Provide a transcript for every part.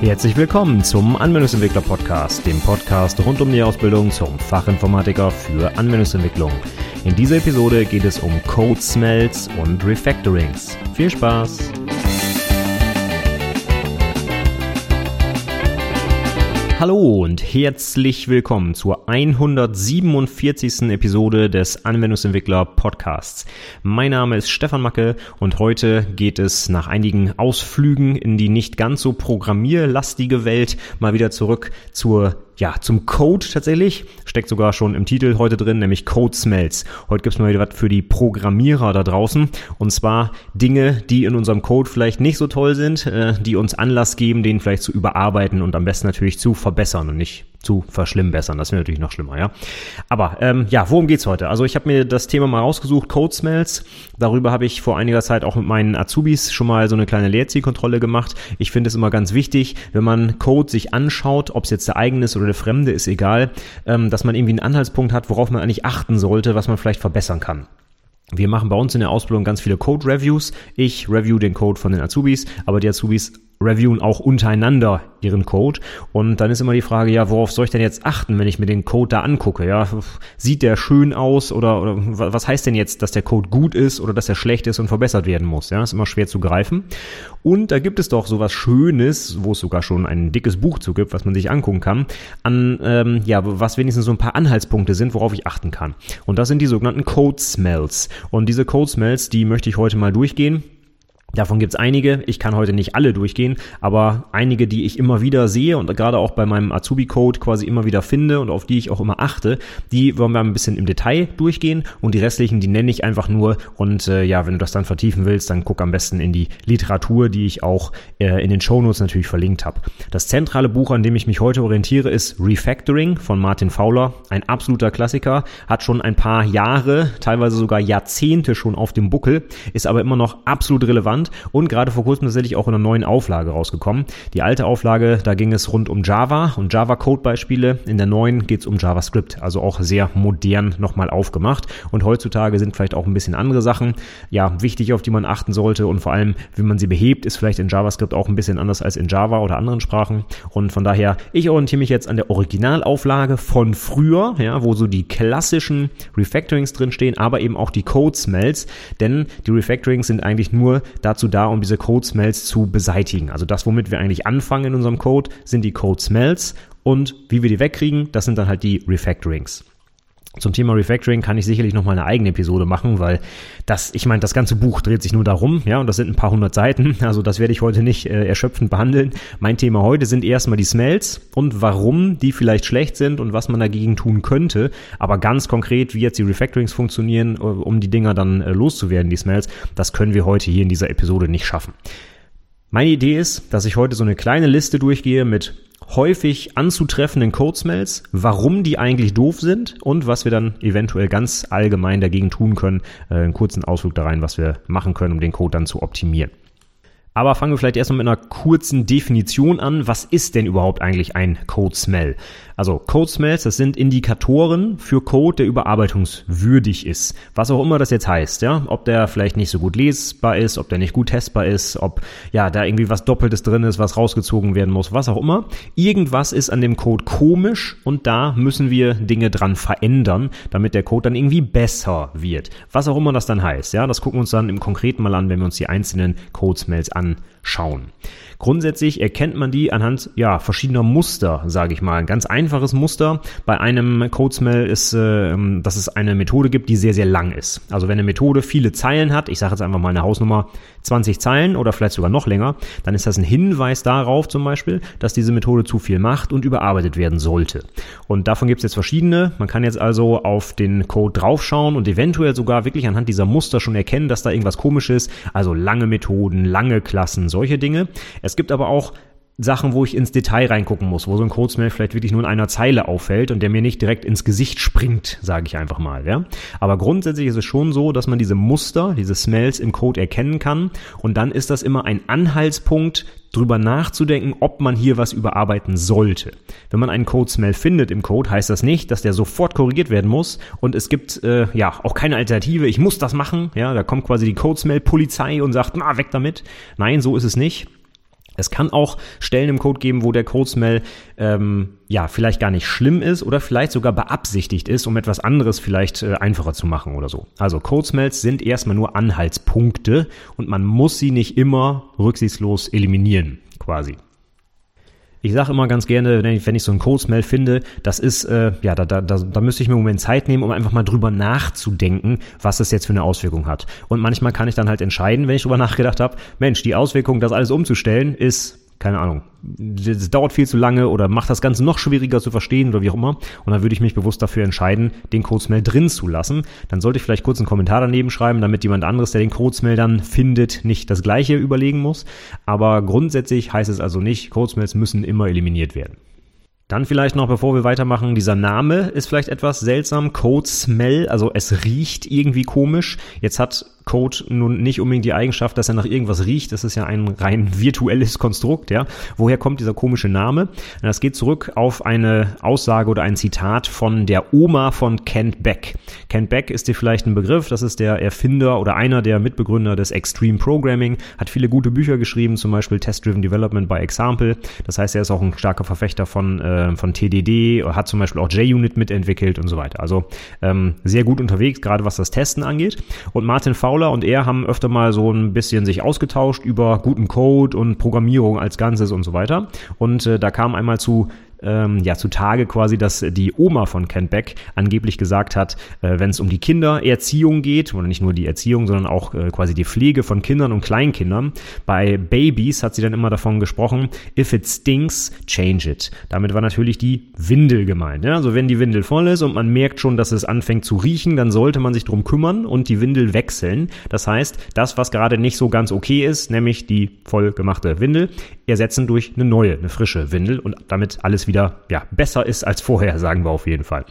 Herzlich willkommen zum Anwendungsentwickler Podcast, dem Podcast rund um die Ausbildung zum Fachinformatiker für Anwendungsentwicklung. In dieser Episode geht es um Code Smells und Refactorings. Viel Spaß! Hallo und herzlich willkommen zur 147. Episode des Anwendungsentwickler Podcasts. Mein Name ist Stefan Macke und heute geht es nach einigen Ausflügen in die nicht ganz so programmierlastige Welt mal wieder zurück zur ja, zum Code tatsächlich. Steckt sogar schon im Titel heute drin, nämlich Code Smells. Heute gibt's mal wieder was für die Programmierer da draußen. Und zwar Dinge, die in unserem Code vielleicht nicht so toll sind, äh, die uns Anlass geben, den vielleicht zu überarbeiten und am besten natürlich zu verbessern und nicht zu verschlimmbessern. Das wäre natürlich noch schlimmer, ja. Aber ähm, ja, worum geht's heute? Also ich habe mir das Thema mal rausgesucht, Code Smells. Darüber habe ich vor einiger Zeit auch mit meinen Azubis schon mal so eine kleine Leerzielkontrolle gemacht. Ich finde es immer ganz wichtig, wenn man Code sich anschaut, ob es jetzt der eigene ist oder der fremde, ist egal, ähm, dass man irgendwie einen Anhaltspunkt hat, worauf man eigentlich achten sollte, was man vielleicht verbessern kann. Wir machen bei uns in der Ausbildung ganz viele Code-Reviews. Ich review den Code von den Azubis, aber die Azubis reviewen auch untereinander ihren Code. Und dann ist immer die Frage, ja, worauf soll ich denn jetzt achten, wenn ich mir den Code da angucke? Ja, sieht der schön aus oder, oder was heißt denn jetzt, dass der Code gut ist oder dass er schlecht ist und verbessert werden muss? Ja, ist immer schwer zu greifen. Und da gibt es doch sowas Schönes, wo es sogar schon ein dickes Buch zu gibt, was man sich angucken kann, an, ähm, ja, was wenigstens so ein paar Anhaltspunkte sind, worauf ich achten kann. Und das sind die sogenannten Code Smells. Und diese Code Smells, die möchte ich heute mal durchgehen. Davon gibt's einige. Ich kann heute nicht alle durchgehen, aber einige, die ich immer wieder sehe und gerade auch bei meinem Azubi-Code quasi immer wieder finde und auf die ich auch immer achte, die wollen wir ein bisschen im Detail durchgehen und die restlichen, die nenne ich einfach nur. Und äh, ja, wenn du das dann vertiefen willst, dann guck am besten in die Literatur, die ich auch äh, in den Shownotes natürlich verlinkt habe. Das zentrale Buch, an dem ich mich heute orientiere, ist Refactoring von Martin Fowler. Ein absoluter Klassiker, hat schon ein paar Jahre, teilweise sogar Jahrzehnte schon auf dem Buckel, ist aber immer noch absolut relevant spannend und gerade vor kurzem tatsächlich auch in einer neuen Auflage rausgekommen. Die alte Auflage, da ging es rund um Java und Java-Code-Beispiele. In der neuen geht es um JavaScript, also auch sehr modern nochmal aufgemacht. Und heutzutage sind vielleicht auch ein bisschen andere Sachen, ja, wichtig, auf die man achten sollte und vor allem, wie man sie behebt, ist vielleicht in JavaScript auch ein bisschen anders als in Java oder anderen Sprachen. Und von daher, ich orientiere mich jetzt an der Originalauflage von früher, ja, wo so die klassischen Refactorings drinstehen, aber eben auch die Code-Smells, denn die Refactorings sind eigentlich nur dazu da, um diese Code Smells zu beseitigen. Also das, womit wir eigentlich anfangen in unserem Code, sind die Code Smells und wie wir die wegkriegen, das sind dann halt die Refactorings. Zum Thema Refactoring kann ich sicherlich noch mal eine eigene Episode machen, weil das, ich meine, das ganze Buch dreht sich nur darum, ja, und das sind ein paar hundert Seiten, also das werde ich heute nicht äh, erschöpfend behandeln. Mein Thema heute sind erstmal die Smells und warum die vielleicht schlecht sind und was man dagegen tun könnte, aber ganz konkret, wie jetzt die Refactorings funktionieren, äh, um die Dinger dann äh, loszuwerden, die Smells, das können wir heute hier in dieser Episode nicht schaffen. Meine Idee ist, dass ich heute so eine kleine Liste durchgehe mit häufig anzutreffenden Code-Smells, warum die eigentlich doof sind und was wir dann eventuell ganz allgemein dagegen tun können. Äh, einen kurzen Ausflug da rein, was wir machen können, um den Code dann zu optimieren. Aber fangen wir vielleicht erstmal mit einer kurzen Definition an. Was ist denn überhaupt eigentlich ein Code Smell? Also Code Smells, das sind Indikatoren für Code, der überarbeitungswürdig ist. Was auch immer das jetzt heißt, ja. Ob der vielleicht nicht so gut lesbar ist, ob der nicht gut testbar ist, ob ja da irgendwie was Doppeltes drin ist, was rausgezogen werden muss, was auch immer. Irgendwas ist an dem Code komisch und da müssen wir Dinge dran verändern, damit der Code dann irgendwie besser wird. Was auch immer das dann heißt, ja. Das gucken wir uns dann im Konkreten mal an, wenn wir uns die einzelnen Code Smells anschauen. Grundsätzlich erkennt man die anhand ja, verschiedener Muster, sage ich mal. Ein ganz einfaches Muster bei einem Codesmell ist, äh, dass es eine Methode gibt, die sehr, sehr lang ist. Also wenn eine Methode viele Zeilen hat, ich sage jetzt einfach mal eine Hausnummer 20 Zeilen oder vielleicht sogar noch länger, dann ist das ein Hinweis darauf zum Beispiel, dass diese Methode zu viel macht und überarbeitet werden sollte. Und davon gibt es jetzt verschiedene. Man kann jetzt also auf den Code draufschauen und eventuell sogar wirklich anhand dieser Muster schon erkennen, dass da irgendwas komisch ist. Also lange Methoden, lange Klassen, solche Dinge. Es gibt aber auch Sachen, wo ich ins Detail reingucken muss, wo so ein Codesmell vielleicht wirklich nur in einer Zeile auffällt und der mir nicht direkt ins Gesicht springt, sage ich einfach mal. Ja? Aber grundsätzlich ist es schon so, dass man diese Muster, diese Smells im Code erkennen kann und dann ist das immer ein Anhaltspunkt, drüber nachzudenken, ob man hier was überarbeiten sollte. Wenn man einen Code-Smell findet im Code, heißt das nicht, dass der sofort korrigiert werden muss und es gibt äh, ja auch keine Alternative, ich muss das machen, ja, da kommt quasi die Code-Smell-Polizei und sagt, na, weg damit. Nein, so ist es nicht Es kann auch Stellen im Code geben, wo der Code-Smell ähm, ja vielleicht gar nicht schlimm ist oder vielleicht sogar beabsichtigt ist, um etwas anderes vielleicht äh, einfacher zu machen oder so. Also Code-Smells sind erstmal nur Anhaltspunkte und man muss sie nicht immer rücksichtslos eliminieren, quasi. Ich sage immer ganz gerne, wenn ich, wenn ich so einen Code-Smell finde, das ist, äh, ja, da, da, da, da müsste ich mir einen Moment Zeit nehmen, um einfach mal drüber nachzudenken, was das jetzt für eine Auswirkung hat. Und manchmal kann ich dann halt entscheiden, wenn ich drüber nachgedacht habe, Mensch, die Auswirkung, das alles umzustellen, ist keine Ahnung, das dauert viel zu lange oder macht das Ganze noch schwieriger zu verstehen oder wie auch immer. Und dann würde ich mich bewusst dafür entscheiden, den Codesmail drin zu lassen. Dann sollte ich vielleicht kurz einen Kommentar daneben schreiben, damit jemand anderes, der den Codesmail dann findet, nicht das gleiche überlegen muss. Aber grundsätzlich heißt es also nicht, Codesmails müssen immer eliminiert werden. Dann vielleicht noch, bevor wir weitermachen, dieser Name ist vielleicht etwas seltsam. Code Smell, also es riecht irgendwie komisch. Jetzt hat Code nun nicht unbedingt die Eigenschaft, dass er nach irgendwas riecht. Das ist ja ein rein virtuelles Konstrukt, ja. Woher kommt dieser komische Name? Das geht zurück auf eine Aussage oder ein Zitat von der Oma von Kent Beck. Kent Beck ist dir vielleicht ein Begriff. Das ist der Erfinder oder einer der Mitbegründer des Extreme Programming. Hat viele gute Bücher geschrieben, zum Beispiel Test Driven Development by Example. Das heißt, er ist auch ein starker Verfechter von, äh, von TDD, hat zum Beispiel auch JUnit mitentwickelt und so weiter. Also ähm, sehr gut unterwegs, gerade was das Testen angeht. Und Martin Fowler Paula und er haben öfter mal so ein bisschen sich ausgetauscht über guten Code und Programmierung als Ganzes und so weiter. Und äh, da kam einmal zu ähm, ja zutage quasi, dass die Oma von Ken Beck angeblich gesagt hat, äh, wenn es um die Kindererziehung geht, oder nicht nur die Erziehung, sondern auch äh, quasi die Pflege von Kindern und Kleinkindern, bei Babys hat sie dann immer davon gesprochen, if it stinks, change it. Damit war natürlich die Windel gemeint. Ja? Also wenn die Windel voll ist und man merkt schon, dass es anfängt zu riechen, dann sollte man sich drum kümmern und die Windel wechseln. Das heißt, das, was gerade nicht so ganz okay ist, nämlich die voll gemachte Windel, ersetzen durch eine neue, eine frische Windel und damit alles wieder ja, besser ist als vorher, sagen wir auf jeden Fall.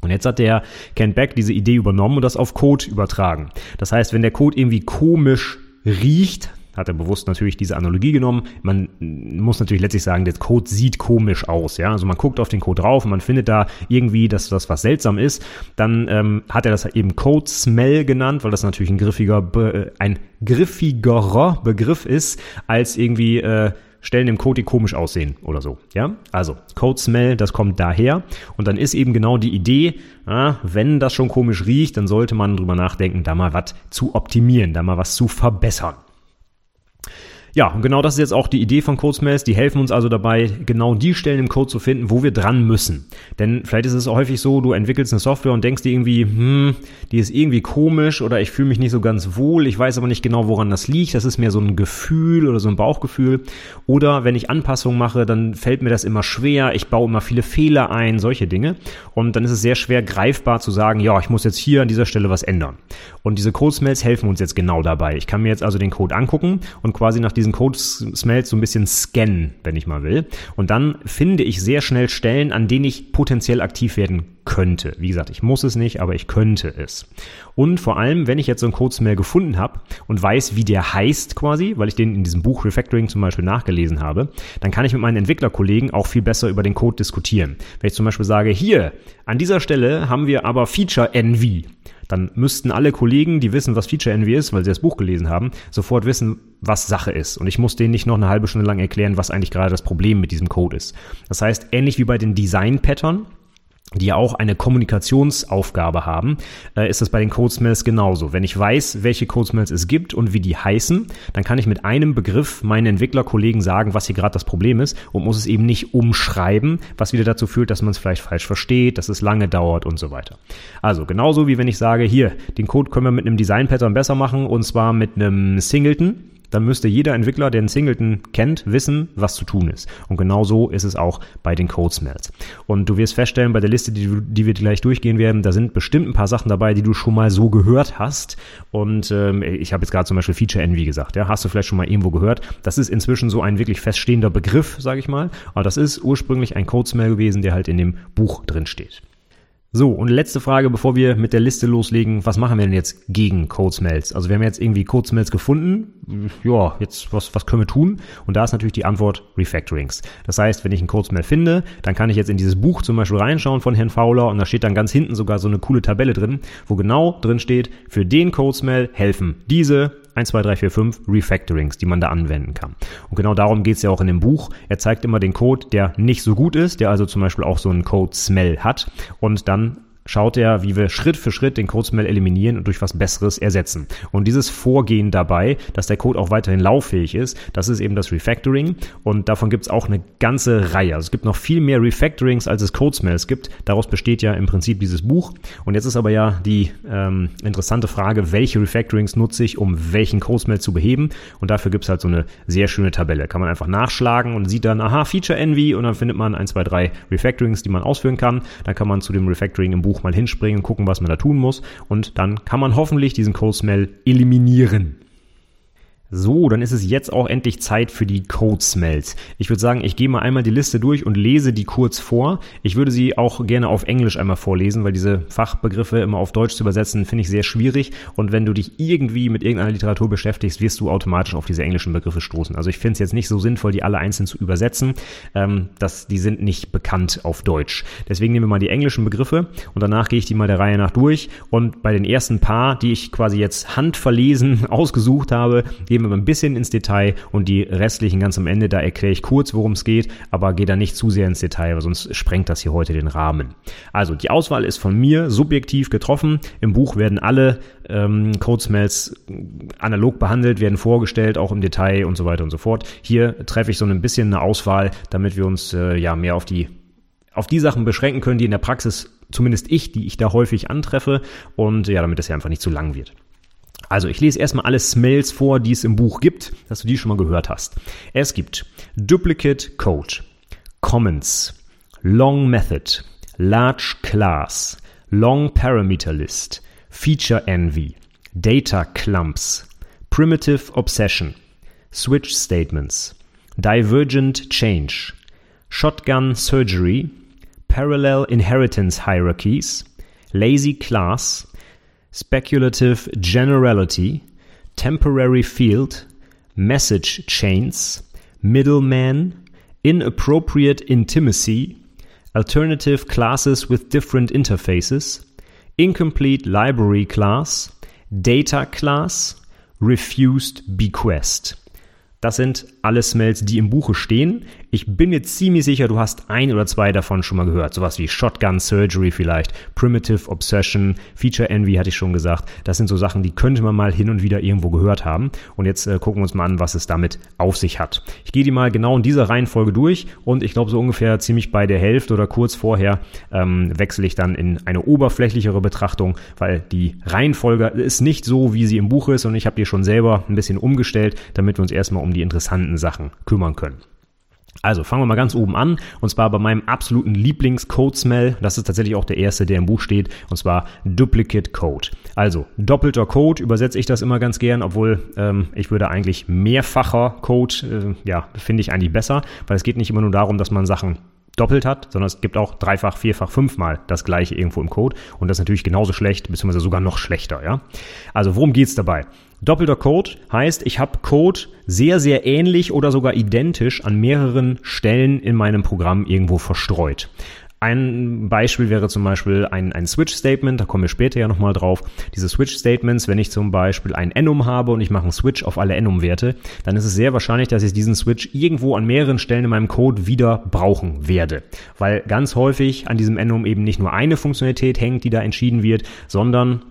Und jetzt hat der Ken Beck diese Idee übernommen und das auf Code übertragen. Das heißt, wenn der Code irgendwie komisch riecht, hat er bewusst natürlich diese Analogie genommen. Man muss natürlich letztlich sagen, der Code sieht komisch aus. Ja, also man guckt auf den Code drauf und man findet da irgendwie, dass das was seltsam ist. Dann ähm, hat er das eben Code Smell genannt, weil das natürlich ein griffiger, äh, ein griffigerer Begriff ist als irgendwie äh, Stellen im Code, die komisch aussehen oder so. Ja, also Code Smell, das kommt daher. Und dann ist eben genau die Idee, ah, wenn das schon komisch riecht, dann sollte man drüber nachdenken, da mal was zu optimieren, da mal was zu verbessern. Ja, und genau das ist jetzt auch die Idee von CodeSmells. Die helfen uns also dabei, genau die Stellen im Code zu finden, wo wir dran müssen. Denn vielleicht ist es häufig so, du entwickelst eine Software und denkst dir irgendwie, hm, die ist irgendwie komisch oder ich fühle mich nicht so ganz wohl, ich weiß aber nicht genau, woran das liegt. Das ist mehr so ein Gefühl oder so ein Bauchgefühl. Oder wenn ich Anpassungen mache, dann fällt mir das immer schwer, ich baue immer viele Fehler ein, solche Dinge. Und dann ist es sehr schwer greifbar zu sagen, ja, ich muss jetzt hier an dieser Stelle was ändern. Und diese Code-Smells helfen uns jetzt genau dabei. Ich kann mir jetzt also den Code angucken und quasi nach diesem diesen Code-Smells so ein bisschen scannen, wenn ich mal will. Und dann finde ich sehr schnell Stellen, an denen ich potenziell aktiv werden könnte. Wie gesagt, ich muss es nicht, aber ich könnte es. Und vor allem, wenn ich jetzt so einen Code-Smell gefunden habe und weiß, wie der heißt quasi, weil ich den in diesem Buch Refactoring zum Beispiel nachgelesen habe, dann kann ich mit meinen Entwicklerkollegen auch viel besser über den Code diskutieren. Wenn ich zum Beispiel sage, hier, an dieser Stelle haben wir aber Feature Envy dann müssten alle Kollegen, die wissen, was Feature Envy ist, weil sie das Buch gelesen haben, sofort wissen, was Sache ist. Und ich muss denen nicht noch eine halbe Stunde lang erklären, was eigentlich gerade das Problem mit diesem Code ist. Das heißt, ähnlich wie bei den Design-Pattern, die ja auch eine Kommunikationsaufgabe haben, äh, ist es bei den Codesmells genauso. Wenn ich weiß, welche Codesmells es gibt und wie die heißen, dann kann ich mit einem Begriff meinen Entwicklerkollegen sagen, was hier gerade das Problem ist und muss es eben nicht umschreiben, was wieder dazu führt, dass man es vielleicht falsch versteht, dass es lange dauert und so weiter. Also genauso wie wenn ich sage, hier, den Code können wir mit einem Design-Pattern besser machen und zwar mit einem Singleton dann müsste jeder Entwickler, der einen Singleton kennt, wissen, was zu tun ist. Und genau so ist es auch bei den Code Smells. Und du wirst feststellen, bei der Liste, die, die wir gleich durchgehen werden, da sind bestimmt ein paar Sachen dabei, die du schon mal so gehört hast. Und ähm, ich habe jetzt gerade zum Beispiel Feature Envy gesagt. Ja, hast du vielleicht schon mal irgendwo gehört? Das ist inzwischen so ein wirklich feststehender Begriff, sage ich mal. Aber das ist ursprünglich ein Code Smell gewesen, der halt in dem Buch drin steht. So, und letzte Frage, bevor wir mit der Liste loslegen. Was machen wir denn jetzt gegen Code Smells? Also wir haben jetzt irgendwie Code Smells gefunden. Ja, jetzt was, was können wir tun? Und da ist natürlich die Antwort Refactorings. Das heißt, wenn ich einen Code Smell finde, dann kann ich jetzt in dieses Buch zum Beispiel reinschauen von Herrn Fowler und da steht dann ganz hinten sogar so eine coole Tabelle drin, wo genau drin steht, für den Code Smell helfen diese 1, 2, 3, 4, 5 Refactorings, die man da anwenden kann. Und genau darum geht es ja auch in dem Buch. Er zeigt immer den Code, der nicht so gut ist, der also zum Beispiel auch so einen Code-Smell hat und dann schaut er, wie wir Schritt für Schritt den Code-Smell eliminieren und durch was Besseres ersetzen. Und dieses Vorgehen dabei, dass der Code auch weiterhin lauffähig ist, das ist eben das Refactoring. Und davon gibt es auch eine ganze Reihe. Also es gibt noch viel mehr Refactorings, als es Code-Smells gibt. Daraus besteht ja im Prinzip dieses Buch. Und jetzt ist aber ja die ähm, interessante Frage, welche Refactorings nutze ich, um welchen Code-Smell zu beheben. Und dafür gibt es halt so eine sehr schöne Tabelle. Kann man einfach nachschlagen und sieht dann, aha, Feature Envy und dann findet man ein, zwei, drei Refactorings, die man ausführen kann. Dann kann man zu dem Refactoring im Buch Buch mal hinspringen, gucken, was man da tun muss und dann kann man hoffentlich diesen Cold Smell eliminieren. So, dann ist es jetzt auch endlich Zeit für die Code Smells. Ich würde sagen, ich gehe mal einmal die Liste durch und lese die kurz vor. Ich würde sie auch gerne auf Englisch einmal vorlesen, weil diese Fachbegriffe immer auf Deutsch zu übersetzen, finde ich sehr schwierig. Und wenn du dich irgendwie mit irgendeiner Literatur beschäftigst, wirst du automatisch auf diese englischen Begriffe stoßen. Also ich finde es jetzt nicht so sinnvoll, die alle einzeln zu übersetzen. Ähm, das, die sind nicht bekannt auf Deutsch. Deswegen nehmen wir mal die englischen Begriffe und danach gehe ich die mal der Reihe nach durch. Und bei den ersten paar, die ich quasi jetzt handverlesen ausgesucht habe, gehen wir ein bisschen ins Detail und die restlichen ganz am Ende, da erkläre ich kurz, worum es geht, aber gehe da nicht zu sehr ins Detail, weil sonst sprengt das hier heute den Rahmen. Also die Auswahl ist von mir subjektiv getroffen. Im Buch werden alle ähm, Code Smells analog behandelt, werden vorgestellt, auch im Detail und so weiter und so fort. Hier treffe ich so ein bisschen eine Auswahl, damit wir uns äh, ja mehr auf die auf die Sachen beschränken können, die in der Praxis zumindest ich, die ich da häufig antreffe und ja, damit es ja einfach nicht zu lang wird. Also ich lese erstmal alle Smells vor, die es im Buch gibt, dass du die schon mal gehört hast. Es gibt Duplicate Code, Comments, Long Method, Large Class, Long Parameter List, Feature Envy, Data Clumps, Primitive Obsession, Switch Statements, Divergent Change, Shotgun Surgery, Parallel Inheritance Hierarchies, Lazy Class, speculative generality, temporary field, message chains, middleman, inappropriate intimacy, alternative classes with different interfaces, incomplete library class, data class, refused bequest. Das sind alle Smells, die im Buche stehen. Ich bin mir ziemlich sicher, du hast ein oder zwei davon schon mal gehört. Sowas wie Shotgun Surgery vielleicht, Primitive Obsession, Feature Envy hatte ich schon gesagt. Das sind so Sachen, die könnte man mal hin und wieder irgendwo gehört haben. Und jetzt äh, gucken wir uns mal an, was es damit auf sich hat. Ich gehe die mal genau in dieser Reihenfolge durch und ich glaube so ungefähr ziemlich bei der Hälfte oder kurz vorher ähm, wechsle ich dann in eine oberflächlichere Betrachtung, weil die Reihenfolge ist nicht so, wie sie im Buch ist und ich habe die schon selber ein bisschen umgestellt, damit wir uns erstmal um die interessanten Sachen kümmern können. Also fangen wir mal ganz oben an und zwar bei meinem absoluten Lieblings-Code-Smell. Das ist tatsächlich auch der erste, der im Buch steht und zwar Duplicate Code. Also doppelter Code übersetze ich das immer ganz gern, obwohl ähm, ich würde eigentlich mehrfacher Code, äh, ja, finde ich eigentlich besser, weil es geht nicht immer nur darum, dass man Sachen doppelt hat, sondern es gibt auch dreifach, vierfach, fünfmal das gleiche irgendwo im Code und das ist natürlich genauso schlecht, beziehungsweise sogar noch schlechter, ja. Also worum geht's dabei? Doppelter Code heißt, ich habe Code sehr, sehr ähnlich oder sogar identisch an mehreren Stellen in meinem Programm irgendwo verstreut. Ein Beispiel wäre zum Beispiel ein, ein Switch-Statement, da kommen wir später ja nochmal drauf. Diese Switch-Statements, wenn ich zum Beispiel ein Enum habe und ich mache einen Switch auf alle Enum-Werte, dann ist es sehr wahrscheinlich, dass ich diesen Switch irgendwo an mehreren Stellen in meinem Code wieder brauchen werde. Weil ganz häufig an diesem Enum eben nicht nur eine Funktionalität hängt, die da entschieden wird, sondern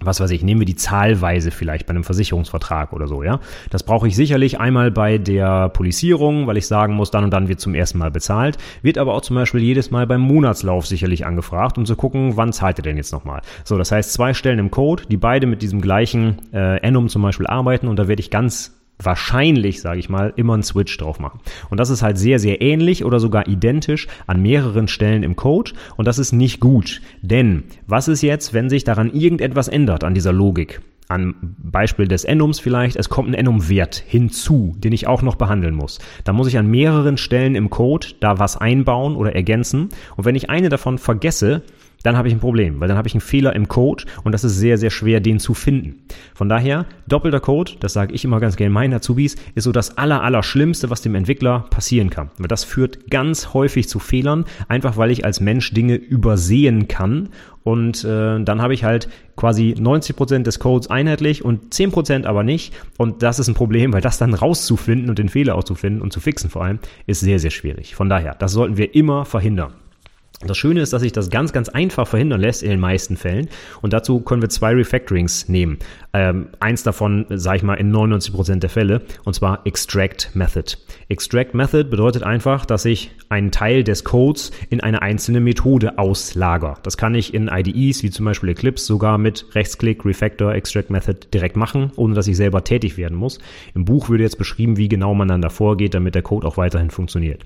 was weiß ich, nehmen wir die Zahlweise vielleicht bei einem Versicherungsvertrag oder so, ja. Das brauche ich sicherlich einmal bei der Polizierung, weil ich sagen muss, dann und dann wird zum ersten Mal bezahlt, wird aber auch zum Beispiel jedes Mal beim Monatslauf sicherlich angefragt, um zu gucken, wann zahlt ihr denn jetzt nochmal. So, das heißt zwei Stellen im Code, die beide mit diesem gleichen äh, Enum zum Beispiel arbeiten und da werde ich ganz wahrscheinlich, sage ich mal, immer einen Switch drauf machen. Und das ist halt sehr, sehr ähnlich oder sogar identisch an mehreren Stellen im Code und das ist nicht gut. Denn was ist jetzt, wenn sich daran irgendetwas ändert an dieser Logik? An Beispiel des Enums vielleicht, es kommt ein Enum-Wert hinzu, den ich auch noch behandeln muss. Da muss ich an mehreren Stellen im Code da was einbauen oder ergänzen. Und wenn ich eine davon vergesse, dann habe ich ein Problem, weil dann habe ich einen Fehler im Code und das ist sehr, sehr schwer, den zu finden. Von daher, doppelter Code, das sage ich immer ganz gerne meinen Azubis, ist so das aller, aller Schlimmste, was dem Entwickler passieren kann. Weil das führt ganz häufig zu Fehlern, einfach weil ich als Mensch Dinge übersehen kann und äh, dann habe ich halt quasi 90% des Codes einheitlich und 10% aber nicht. Und das ist ein Problem, weil das dann rauszufinden und den Fehler auch zu finden und zu fixen vor allem, ist sehr, sehr schwierig. Von daher, das sollten wir immer verhindern. Das Schöne ist, dass sich das ganz, ganz einfach verhindern lässt in den meisten Fällen. Und dazu können wir zwei Refactorings nehmen. Ähm, eins davon, sage ich mal, in 99% der Fälle, und zwar Extract Method. Extract Method bedeutet einfach, dass ich einen Teil des Codes in eine einzelne Methode auslager. Das kann ich in IDEs, wie zum Beispiel Eclipse, sogar mit Rechtsklick, Refactor, Extract Method direkt machen, ohne dass ich selber tätig werden muss. Im Buch würde jetzt beschrieben, wie genau man dann davor geht, damit der Code auch weiterhin funktioniert.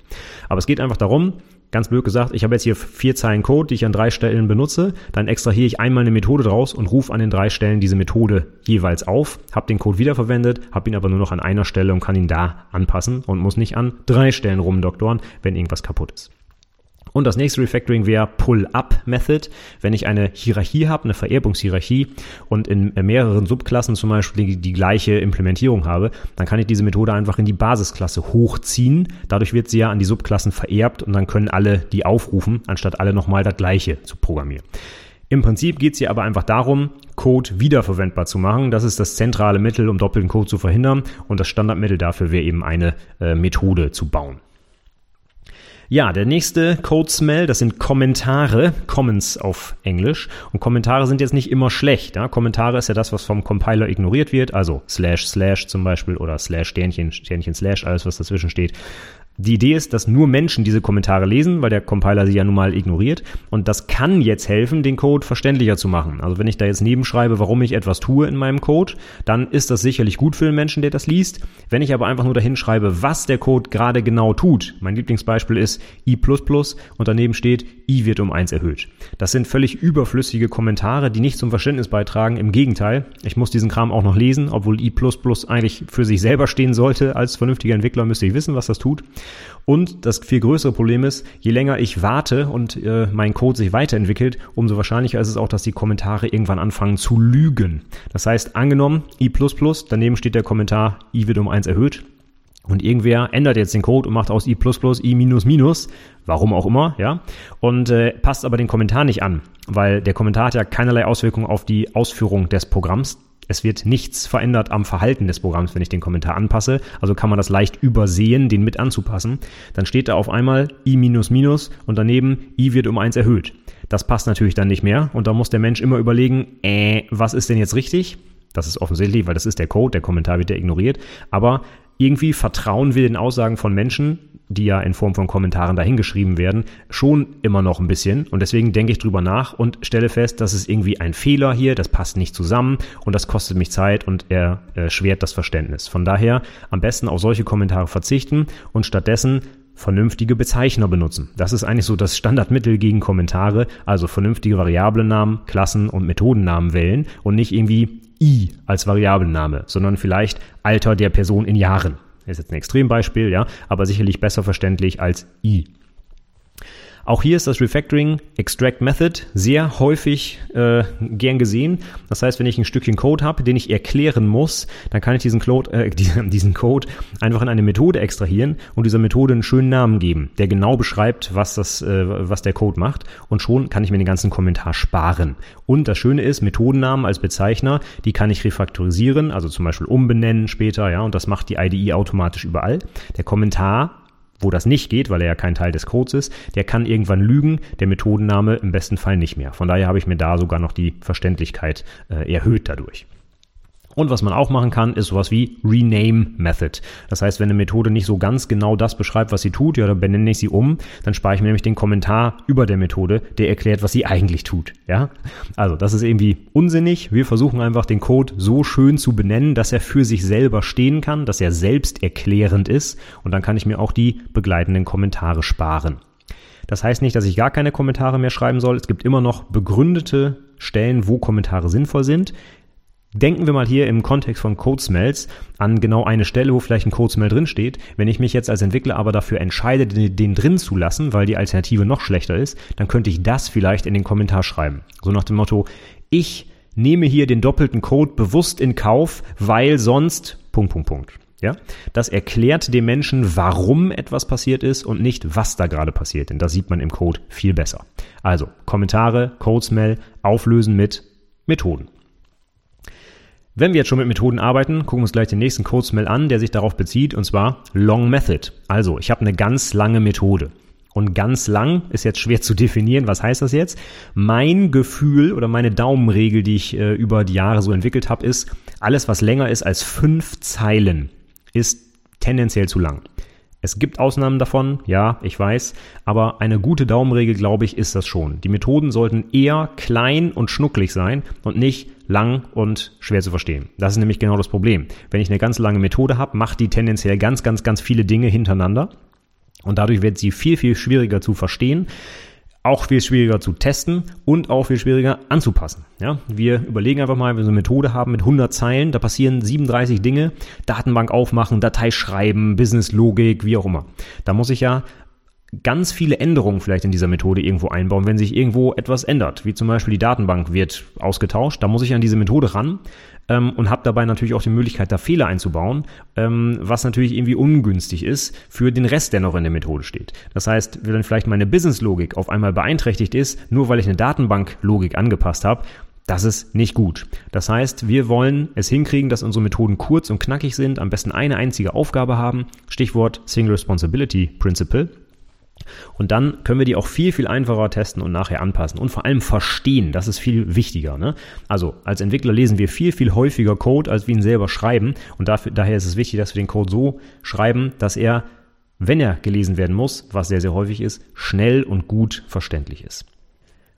Aber es geht einfach darum, ganz blöd gesagt, ich habe jetzt hier vier Zeilen Code, die ich an drei Stellen benutze, dann extrahiere ich einmal eine Methode draus und rufe an den drei Stellen diese Methode jeweils auf, habe den Code wiederverwendet, habe ihn aber nur noch an einer Stelle und kann ihn da anpassen und muss nicht an drei Stellen rumdoktoren, wenn irgendwas kaputt ist. Und das nächste Refactoring wäre Pull-Up-Method. Wenn ich eine Hierarchie habe, eine Vererbungshierarchie und in mehreren Subklassen zum Beispiel die, die, gleiche Implementierung habe, dann kann ich diese Methode einfach in die Basisklasse hochziehen. Dadurch wird sie ja an die Subklassen vererbt und dann können alle die aufrufen, anstatt alle nochmal das gleiche zu programmieren. Im Prinzip geht es hier aber einfach darum, Code wiederverwendbar zu machen. Das ist das zentrale Mittel, um doppelten Code zu verhindern. Und das Standardmittel dafür wäre eben eine äh, Methode zu bauen. Ja, der nächste Code Smell, das sind Kommentare, Comments auf Englisch. Und Kommentare sind jetzt nicht immer schlecht. Ja? Kommentare ist ja das, was vom Compiler ignoriert wird, also slash slash zum Beispiel oder slash Sternchen, Sternchen slash, alles was dazwischen steht. Die Idee ist, dass nur Menschen diese Kommentare lesen, weil der Compiler sie ja nun mal ignoriert. Und das kann jetzt helfen, den Code verständlicher zu machen. Also wenn ich da jetzt nebenschreibe, warum ich etwas tue in meinem Code, dann ist das sicherlich gut für den Menschen, der das liest. Wenn ich aber einfach nur dahin schreibe, was der Code gerade genau tut, mein Lieblingsbeispiel ist i++ und daneben steht, i wird um eins erhöht. Das sind völlig überflüssige Kommentare, die nicht zum Verständnis beitragen. Im Gegenteil, ich muss diesen Kram auch noch lesen, obwohl i++ eigentlich für sich selber stehen sollte. Als vernünftiger Entwickler müsste ich wissen, was das tut. Und das viel größere Problem ist, je länger ich warte und äh, mein Code sich weiterentwickelt, umso wahrscheinlicher ist es auch, dass die Kommentare irgendwann anfangen zu lügen. Das heißt, angenommen, i++, daneben steht der Kommentar, i wird um eins erhöht. Und irgendwer ändert jetzt den Code und macht aus i++ i warum auch immer, ja, und äh, passt aber den Kommentar nicht an, weil der Kommentar hat ja keinerlei Auswirkung auf die Ausführung des Programms. Es wird nichts verändert am Verhalten des Programms, wenn ich den Kommentar anpasse. Also kann man das leicht übersehen, den mit anzupassen. Dann steht da auf einmal i minus minus und daneben i wird um eins erhöht. Das passt natürlich dann nicht mehr und da muss der Mensch immer überlegen, äh, was ist denn jetzt richtig? Das ist offensichtlich, weil das ist der Code, der Kommentar wird ja ignoriert. Aber irgendwie vertrauen wir den Aussagen von Menschen, die ja in Form von Kommentaren dahingeschrieben werden, schon immer noch ein bisschen. Und deswegen denke ich drüber nach und stelle fest, dass es irgendwie ein Fehler hier, das passt nicht zusammen und das kostet mich Zeit und erschwert das Verständnis. Von daher am besten auf solche Kommentare verzichten und stattdessen vernünftige Bezeichner benutzen. Das ist eigentlich so das Standardmittel gegen Kommentare, also vernünftige Variablennamen, Klassen und Methodennamen wählen und nicht irgendwie i als Variablenname, sondern vielleicht Alter der Person in Jahren. Ist jetzt ein Extrembeispiel, ja, aber sicherlich besser verständlich als i. Auch hier ist das Refactoring Extract Method sehr häufig äh, gern gesehen. Das heißt, wenn ich ein Stückchen Code habe, den ich erklären muss, dann kann ich diesen Code, äh, diesen Code einfach in eine Methode extrahieren und dieser Methode einen schönen Namen geben, der genau beschreibt, was, das, äh, was der Code macht. Und schon kann ich mir den ganzen Kommentar sparen. Und das Schöne ist, Methodennamen als Bezeichner, die kann ich refaktorisieren, also zum Beispiel umbenennen später, ja, und das macht die IDE automatisch überall. Der Kommentar wo das nicht geht, weil er ja kein Teil des Codes ist, der kann irgendwann lügen, der Methodenname im besten Fall nicht mehr. Von daher habe ich mir da sogar noch die Verständlichkeit äh, erhöht dadurch. Und was man auch machen kann, ist sowas wie Rename Method. Das heißt, wenn eine Methode nicht so ganz genau das beschreibt, was sie tut, ja, dann benenne ich sie um, dann spare ich mir nämlich den Kommentar über der Methode, der erklärt, was sie eigentlich tut. Ja? Also, das ist irgendwie unsinnig. Wir versuchen einfach den Code so schön zu benennen, dass er für sich selber stehen kann, dass er selbst erklärend ist und dann kann ich mir auch die begleitenden Kommentare sparen. Das heißt nicht, dass ich gar keine Kommentare mehr schreiben soll. Es gibt immer noch begründete Stellen, wo Kommentare sinnvoll sind. Denken wir mal hier im Kontext von Code Smells an genau eine Stelle, wo vielleicht ein Code Smell drin steht. Wenn ich mich jetzt als Entwickler aber dafür entscheide, den, den drin zu lassen, weil die Alternative noch schlechter ist, dann könnte ich das vielleicht in den Kommentar schreiben. So nach dem Motto, ich nehme hier den doppelten Code bewusst in Kauf, weil sonst Punkt, Punkt, Punkt. Ja, das erklärt dem Menschen, warum etwas passiert ist und nicht, was da gerade passiert. Denn das sieht man im Code viel besser. Also, Kommentare, Codesmell auflösen mit Methoden. Wenn wir jetzt schon mit Methoden arbeiten, gucken wir uns gleich den nächsten Codesmell an, der sich darauf bezieht, und zwar Long Method. Also, ich habe eine ganz lange Methode. Und ganz lang ist jetzt schwer zu definieren. Was heißt das jetzt? Mein Gefühl oder meine Daumenregel, die ich äh, über die Jahre so entwickelt habe, ist, alles, was länger ist als fünf Zeilen, ist tendenziell zu lang. Es gibt Ausnahmen davon, ja, ich weiß, aber eine gute Daumenregel, glaube ich, ist das schon. Die Methoden sollten eher klein und schnucklig sein und nicht lang und schwer zu verstehen. Das ist nämlich genau das Problem. Wenn ich eine ganz lange Methode habe, macht die tendenziell ganz, ganz, ganz viele Dinge hintereinander und dadurch wird sie viel, viel schwieriger zu verstehen auch viel schwieriger zu testen und auch viel schwieriger anzupassen. Ja, wir überlegen einfach mal, wenn wir so eine Methode haben mit 100 Zeilen, da passieren 37 Dinge, Datenbank aufmachen, Datei schreiben, Business-Logik, wie auch immer. Da muss ich ja ganz viele Änderungen vielleicht in dieser Methode irgendwo einbauen, wenn sich irgendwo etwas ändert, wie zum Beispiel die Datenbank wird ausgetauscht, da muss ich an diese Methode ran ähm, und habe dabei natürlich auch die Möglichkeit, da Fehler einzubauen, ähm, was natürlich irgendwie ungünstig ist für den Rest, der noch in der Methode steht. Das heißt, wenn vielleicht meine Business-Logik auf einmal beeinträchtigt ist, nur weil ich eine Datenbank-Logik angepasst habe, das ist nicht gut. Das heißt, wir wollen es hinkriegen, dass unsere Methoden kurz und knackig sind, am besten eine einzige Aufgabe haben. Stichwort Single Responsibility Principle. Und dann können wir die auch viel, viel einfacher testen und nachher anpassen und vor allem verstehen. Das ist viel wichtiger. Ne? Also als Entwickler lesen wir viel, viel häufiger Code, als wir ihn selber schreiben. Und dafür, daher ist es wichtig, dass wir den Code so schreiben, dass er, wenn er gelesen werden muss, was sehr, sehr häufig ist, schnell und gut verständlich ist.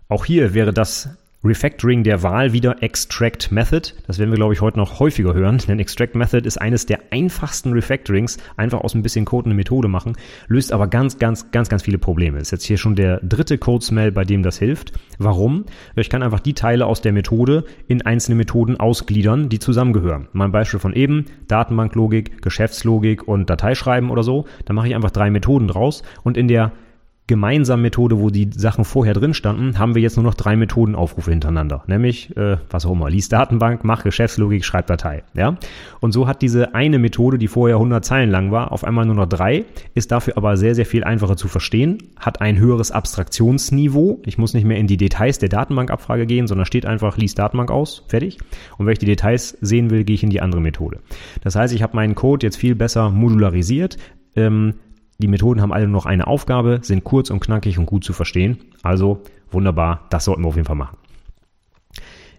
Auch hier wäre das Refactoring der Wahl wieder Extract Method. Das werden wir, glaube ich, heute noch häufiger hören, denn Extract Method ist eines der einfachsten Refactorings. Einfach aus ein bisschen Code eine Methode machen, löst aber ganz, ganz, ganz, ganz viele Probleme. Ist jetzt hier schon der dritte Code-Smell, bei dem das hilft. Warum? Ich kann einfach die Teile aus der Methode in einzelne Methoden ausgliedern, die zusammengehören. Mein Beispiel von eben, Datenbanklogik, Geschäftslogik und Dateischreiben oder so. Da mache ich einfach drei Methoden draus und in der gemeinsamen Methode, wo die Sachen vorher drin standen, haben wir jetzt nur noch drei Methodenaufrufe hintereinander. Nämlich, äh, was auch immer, liest Datenbank, mach Geschäftslogik, schreib Datei. Ja? Und so hat diese eine Methode, die vorher 100 Zeilen lang war, auf einmal nur noch drei, ist dafür aber sehr, sehr viel einfacher zu verstehen, hat ein höheres Abstraktionsniveau. Ich muss nicht mehr in die Details der Datenbankabfrage gehen, sondern steht einfach, liest Datenbank aus, fertig. Und wenn ich die Details sehen will, gehe ich in die andere Methode. Das heißt, ich habe meinen Code jetzt viel besser modularisiert, ähm, die Methoden haben alle nur noch eine Aufgabe, sind kurz und knackig und gut zu verstehen. Also wunderbar, das sollten wir auf jeden Fall machen.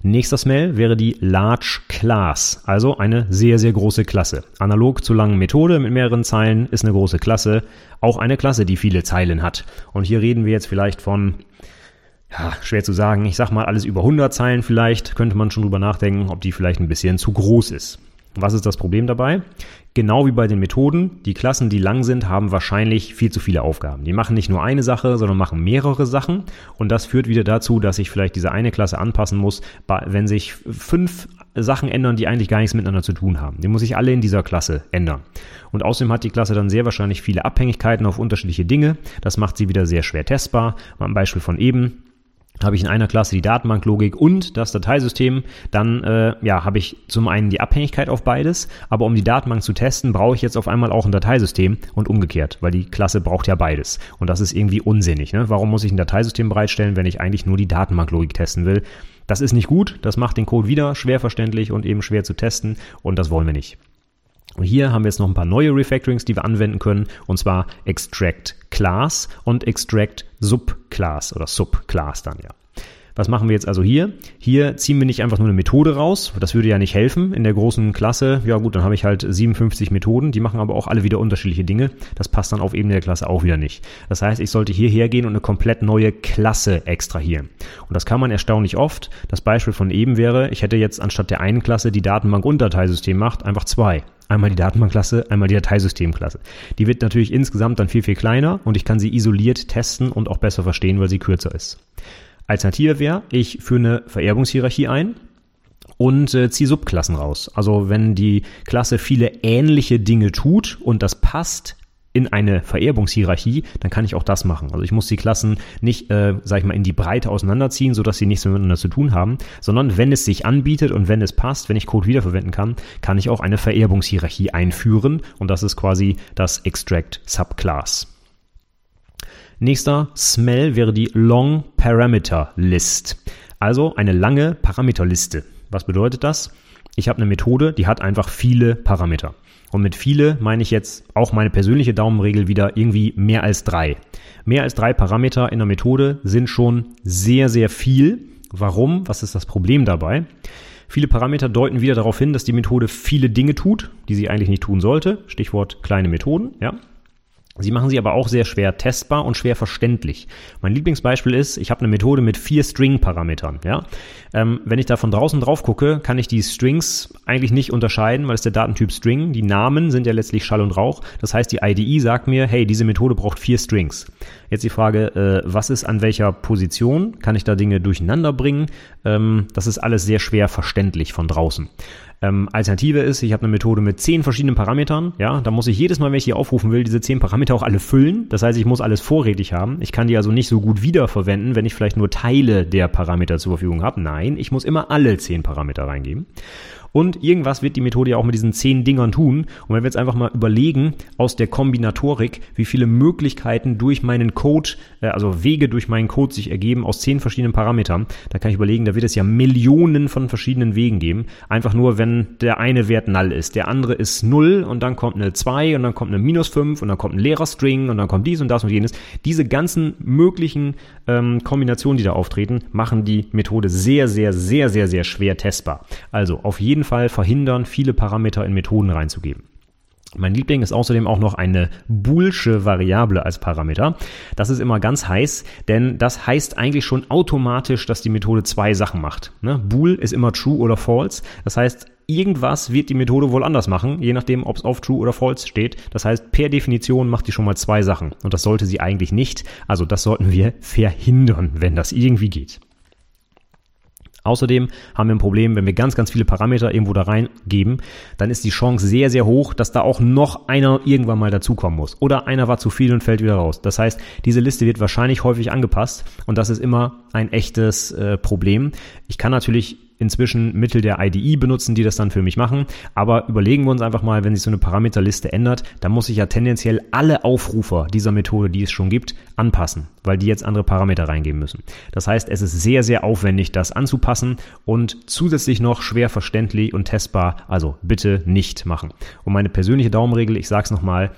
Nächster Smell wäre die Large Class, also eine sehr, sehr große Klasse. Analog zur langen Methode mit mehreren Zeilen ist eine große Klasse, auch eine Klasse, die viele Zeilen hat. Und hier reden wir jetzt vielleicht von, ja, schwer zu sagen, ich sag mal alles über 100 Zeilen vielleicht, könnte man schon drüber nachdenken, ob die vielleicht ein bisschen zu groß ist. Was ist das Problem dabei? Genau wie bei den Methoden, die Klassen, die lang sind, haben wahrscheinlich viel zu viele Aufgaben. Die machen nicht nur eine Sache, sondern machen mehrere Sachen. Und das führt wieder dazu, dass ich vielleicht diese eine Klasse anpassen muss, wenn sich fünf Sachen ändern, die eigentlich gar nichts miteinander zu tun haben. Die muss ich alle in dieser Klasse ändern. Und außerdem hat die Klasse dann sehr wahrscheinlich viele Abhängigkeiten auf unterschiedliche Dinge. Das macht sie wieder sehr schwer testbar. Mal ein Beispiel von eben habe ich in einer Klasse die Datenbanklogik und das Dateisystem, dann äh, ja, habe ich zum einen die Abhängigkeit auf beides, aber um die Datenbank zu testen, brauche ich jetzt auf einmal auch ein Dateisystem und umgekehrt, weil die Klasse braucht ja beides. Und das ist irgendwie unsinnig. Ne? Warum muss ich ein Dateisystem bereitstellen, wenn ich eigentlich nur die Datenbanklogik testen will? Das ist nicht gut, das macht den Code wieder schwer verständlich und eben schwer zu testen und das wollen wir nicht. Und hier haben wir jetzt noch ein paar neue Refactorings, die wir anwenden können, und zwar Extract Class und Extract Subclass oder Subclass dann ja. Was machen wir jetzt also hier? Hier ziehen wir nicht einfach nur eine Methode raus. Das würde ja nicht helfen. In der großen Klasse, ja gut, dann habe ich halt 57 Methoden. Die machen aber auch alle wieder unterschiedliche Dinge. Das passt dann auf Ebene der Klasse auch wieder nicht. Das heißt, ich sollte hierher gehen und eine komplett neue Klasse extrahieren. Und das kann man erstaunlich oft. Das Beispiel von eben wäre, ich hätte jetzt anstatt der einen Klasse, die Datenbank und Dateisystem macht, einfach zwei. Einmal die Datenbankklasse, einmal die Dateisystemklasse. Die wird natürlich insgesamt dann viel, viel kleiner und ich kann sie isoliert testen und auch besser verstehen, weil sie kürzer ist. Alternative wäre, ich führe eine Vererbungshierarchie ein und äh, ziehe Subklassen raus. Also wenn die Klasse viele ähnliche Dinge tut und das passt in eine Vererbungshierarchie, dann kann ich auch das machen. Also ich muss die Klassen nicht, äh, sag ich mal, in die Breite auseinanderziehen, sodass sie nichts miteinander zu tun haben, sondern wenn es sich anbietet und wenn es passt, wenn ich Code wiederverwenden kann, kann ich auch eine Vererbungshierarchie einführen und das ist quasi das Extract Subclass. Nächster Smell wäre die Long Parameter List. Also eine lange Parameterliste. Was bedeutet das? Ich habe eine Methode, die hat einfach viele Parameter. Und mit viele meine ich jetzt auch meine persönliche Daumenregel wieder irgendwie mehr als drei. Mehr als drei Parameter in der Methode sind schon sehr, sehr viel. Warum? Was ist das Problem dabei? Viele Parameter deuten wieder darauf hin, dass die Methode viele Dinge tut, die sie eigentlich nicht tun sollte. Stichwort kleine Methoden, ja. Sie machen sie aber auch sehr schwer testbar und schwer verständlich. Mein Lieblingsbeispiel ist, ich habe eine Methode mit vier String-Parametern. Ja? Ähm, wenn ich da von draußen drauf gucke, kann ich die Strings eigentlich nicht unterscheiden, weil es der Datentyp String. Die Namen sind ja letztlich Schall und Rauch. Das heißt, die IDE sagt mir, hey, diese Methode braucht vier Strings. Jetzt die Frage, äh, was ist an welcher Position? Kann ich da Dinge durcheinander bringen? Ähm, das ist alles sehr schwer verständlich von draußen. Ähm, Alternative ist, ich habe eine Methode mit zehn verschiedenen Parametern. Ja, da muss ich jedes Mal, wenn ich die aufrufen will, diese zehn Parameter auch alle füllen. Das heißt, ich muss alles vorrätig haben. Ich kann die also nicht so gut wiederverwenden, wenn ich vielleicht nur Teile der Parameter zur Verfügung habe. Nein, ich muss immer alle zehn Parameter reingeben. Und irgendwas wird die Methode ja auch mit diesen zehn Dingern tun. Und wenn wir jetzt einfach mal überlegen, aus der Kombinatorik, wie viele Möglichkeiten durch meinen Code, äh, also Wege durch meinen Code sich ergeben aus zehn verschiedenen Parametern, da kann ich überlegen, da wird es ja Millionen von verschiedenen Wegen geben. Einfach nur, wenn der eine Wert null ist, der andere ist null und dann kommt eine 2 und dann kommt eine minus 5 und dann kommt ein leerer String und dann kommt dies und das und jenes. Diese ganzen möglichen ähm, Kombinationen, die da auftreten, machen die Methode sehr, sehr, sehr, sehr, sehr schwer testbar. Also auf jeden jeden Fall verhindern, viele Parameter in Methoden reinzugeben. Mein Liebling ist außerdem auch noch eine boolsche Variable als Parameter. Das ist immer ganz heiß, denn das heißt eigentlich schon automatisch, dass die Methode zwei Sachen macht. Ne? Bool ist immer true oder false. Das heißt, irgendwas wird die Methode wohl anders machen, je nachdem, ob es auf true oder false steht. Das heißt, per Definition macht die schon mal zwei Sachen. Und das sollte sie eigentlich nicht. Also das sollten wir verhindern, wenn das irgendwie geht. Außerdem haben wir ein Problem, wenn wir ganz, ganz viele Parameter irgendwo da reingeben, dann ist die Chance sehr, sehr hoch, dass da auch noch einer irgendwann mal dazukommen muss. Oder einer war zu viel und fällt wieder raus. Das heißt, diese Liste wird wahrscheinlich häufig angepasst und das ist immer ein echtes äh, Problem. Ich kann natürlich inzwischen Mittel der IDE benutzen, die das dann für mich machen. Aber überlegen wir uns einfach mal, wenn sich so eine Parameterliste ändert, dann muss ich ja tendenziell alle Aufrufer dieser Methode, die es schon gibt, anpassen, weil die jetzt andere Parameter reingeben müssen. Das heißt, es ist sehr, sehr aufwendig, das anzupassen und zusätzlich noch schwer verständlich und testbar. Also bitte nicht machen. Und meine persönliche Daumenregel, ich sage es nochmal,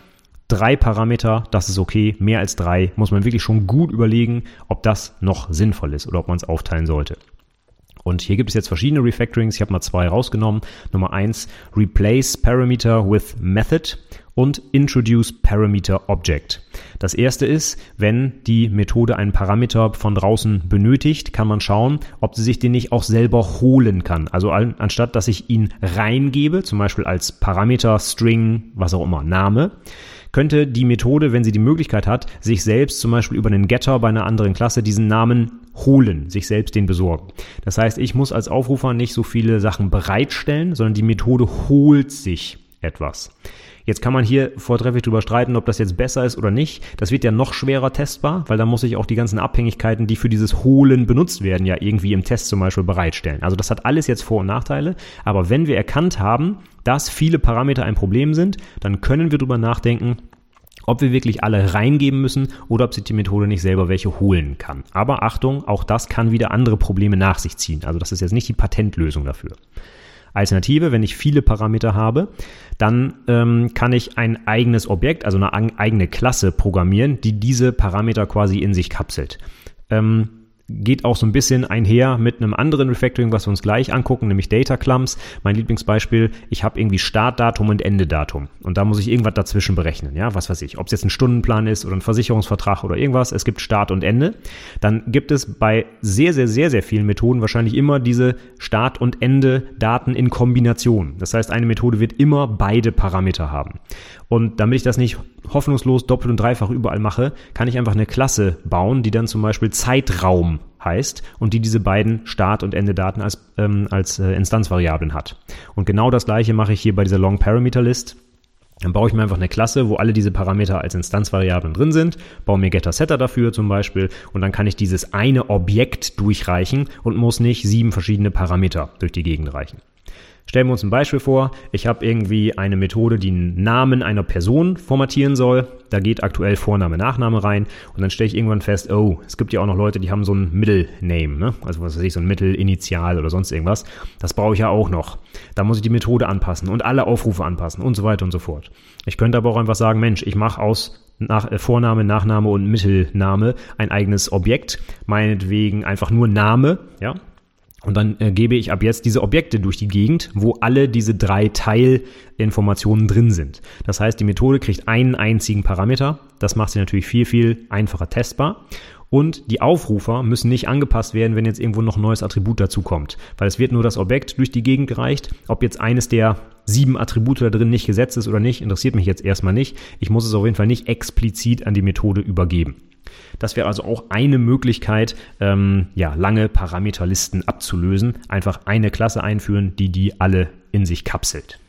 drei Parameter, das ist okay. Mehr als drei muss man wirklich schon gut überlegen, ob das noch sinnvoll ist oder ob man es aufteilen sollte. Und hier gibt es jetzt verschiedene Refactorings. Ich habe mal zwei rausgenommen. Nummer eins, Replace Parameter with Method und Introduce Parameter Object. Das erste ist, wenn die Methode einen Parameter von draußen benötigt, kann man schauen, ob sie sich den nicht auch selber holen kann. Also anstatt, dass ich ihn reingebe, zum Beispiel als Parameter, String, was auch immer, Name, könnte die Methode, wenn sie die Möglichkeit hat, sich selbst zum Beispiel über einen Getter bei einer anderen Klasse diesen Namen holen, sich selbst den besorgen. Das heißt, ich muss als Aufrufer nicht so viele Sachen bereitstellen, sondern die Methode holt sich etwas. Jetzt kann man hier vortrefflich drüber streiten, ob das jetzt besser ist oder nicht. Das wird ja noch schwerer testbar, weil da muss ich auch die ganzen Abhängigkeiten, die für dieses Holen benutzt werden, ja irgendwie im Test zum Beispiel bereitstellen. Also das hat alles jetzt Vor- und Nachteile. Aber wenn wir erkannt haben, dass viele Parameter ein Problem sind, dann können wir drüber nachdenken, ob wir wirklich alle reingeben müssen oder ob sich die Methode nicht selber welche holen kann. Aber Achtung, auch das kann wieder andere Probleme nach sich ziehen. Also das ist jetzt nicht die Patentlösung dafür. Alternative, wenn ich viele Parameter habe, dann ähm, kann ich ein eigenes Objekt, also eine eigene Klasse programmieren, die diese Parameter quasi in sich kapselt. Ähm, geht auch so ein bisschen einher mit einem anderen Refactoring, was wir uns gleich angucken, nämlich Data Clumps. Mein Lieblingsbeispiel, ich habe irgendwie Startdatum und Endedatum und da muss ich irgendwas dazwischen berechnen, ja, was weiß ich, ob es jetzt ein Stundenplan ist oder ein Versicherungsvertrag oder irgendwas, es gibt Start und Ende, dann gibt es bei sehr, sehr, sehr, sehr vielen Methoden wahrscheinlich immer diese Start- und Ende-Daten in Kombination. Das heißt, eine Methode wird immer beide Parameter haben. Und damit ich das nicht hoffnungslos doppelt und dreifach überall mache, kann ich einfach eine Klasse bauen, die dann zum Beispiel Zeitraum heißt und die diese beiden Start- und Endedaten als, ähm, als äh, Instanzvariablen hat. Und genau das gleiche mache ich hier bei dieser Long Parameter List. Dann baue ich mir einfach eine Klasse, wo alle diese Parameter als Instanzvariablen drin sind, baue mir Getter Setter dafür zum Beispiel und dann kann ich dieses eine Objekt durchreichen und muss nicht sieben verschiedene Parameter durch die Gegend reichen. Stellen wir uns ein Beispiel vor. Ich habe irgendwie eine Methode, die einen Namen einer Person formatieren soll. Da geht aktuell Vorname, Nachname rein und dann stelle ich irgendwann fest, oh, es gibt ja auch noch Leute, die haben so ein Middle Name, ne? also was weiß ich, so ein Mittelinitial oder sonst irgendwas. Das brauche ich ja auch noch. Da muss ich die Methode anpassen und alle Aufrufe anpassen und so weiter und so fort. Ich könnte aber auch einfach sagen, Mensch, ich mache aus nach, äh, Vorname, Nachname und Mittelname ein eigenes Objekt, meinetwegen einfach nur Name, ja, und dann äh, gebe ich ab jetzt diese Objekte durch die Gegend, wo alle diese drei Teilinformationen drin sind. Das heißt, die Methode kriegt einen einzigen Parameter. Das macht sie natürlich viel, viel einfacher testbar. Und die Aufrufer müssen nicht angepasst werden, wenn jetzt irgendwo noch ein neues Attribut dazu kommt. Weil es wird nur das Objekt durch die Gegend gereicht. Ob jetzt eines der sieben Attribute da drin nicht gesetzt ist oder nicht, interessiert mich jetzt erstmal nicht. Ich muss es auf jeden Fall nicht explizit an die Methode übergeben. Das wäre also auch eine Möglichkeit, ähm, ja, lange Parameterlisten abzulösen. Einfach eine Klasse einführen, die die alle in sich kapselt.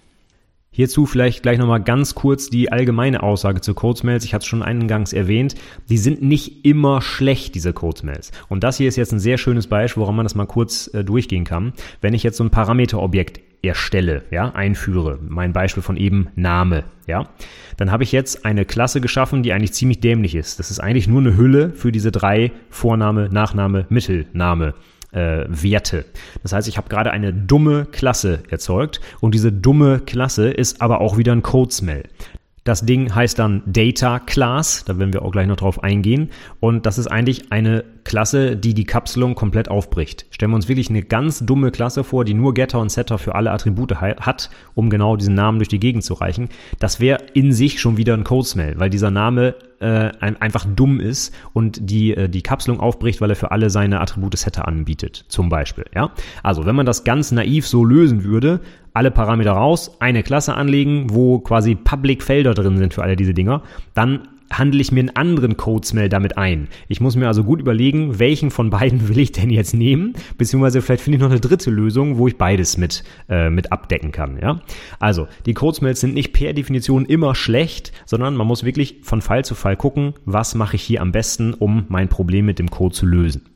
Hierzu vielleicht gleich nochmal ganz kurz die allgemeine Aussage zu Codesmails. Ich hatte es schon eingangs erwähnt. Die sind nicht immer schlecht, diese Codesmails. Und das hier ist jetzt ein sehr schönes Beispiel, woran man das mal kurz äh, durchgehen kann. Wenn ich jetzt so ein Parameterobjekt erstelle, ja, einführe, mein Beispiel von eben Name, ja, dann habe ich jetzt eine Klasse geschaffen, die eigentlich ziemlich dämlich ist. Das ist eigentlich nur eine Hülle für diese drei Vorname, Nachname, Mittelname. Äh, Werte. Das heißt, ich habe gerade eine dumme Klasse erzeugt und diese dumme Klasse ist aber auch wieder ein Codesmell. Das Ding heißt dann Data Class, da werden wir auch gleich noch drauf eingehen. Und das ist eigentlich eine Klasse, die die Kapselung komplett aufbricht. Stellen wir uns wirklich eine ganz dumme Klasse vor, die nur Getter und Setter für alle Attribute hat, um genau diesen Namen durch die Gegend zu reichen. Das wäre in sich schon wieder ein Code-Smell, weil dieser Name äh, einfach dumm ist und die, äh, die Kapselung aufbricht, weil er für alle seine Attribute Setter anbietet, zum Beispiel. Ja? Also, wenn man das ganz naiv so lösen würde, alle Parameter raus, eine Klasse anlegen, wo quasi Public Felder drin sind für alle diese Dinger, dann handle ich mir einen anderen Codesmell damit ein. Ich muss mir also gut überlegen, welchen von beiden will ich denn jetzt nehmen, beziehungsweise vielleicht finde ich noch eine dritte Lösung, wo ich beides mit, äh, mit abdecken kann. Ja? Also, die Codesmells sind nicht per Definition immer schlecht, sondern man muss wirklich von Fall zu Fall gucken, was mache ich hier am besten, um mein Problem mit dem Code zu lösen.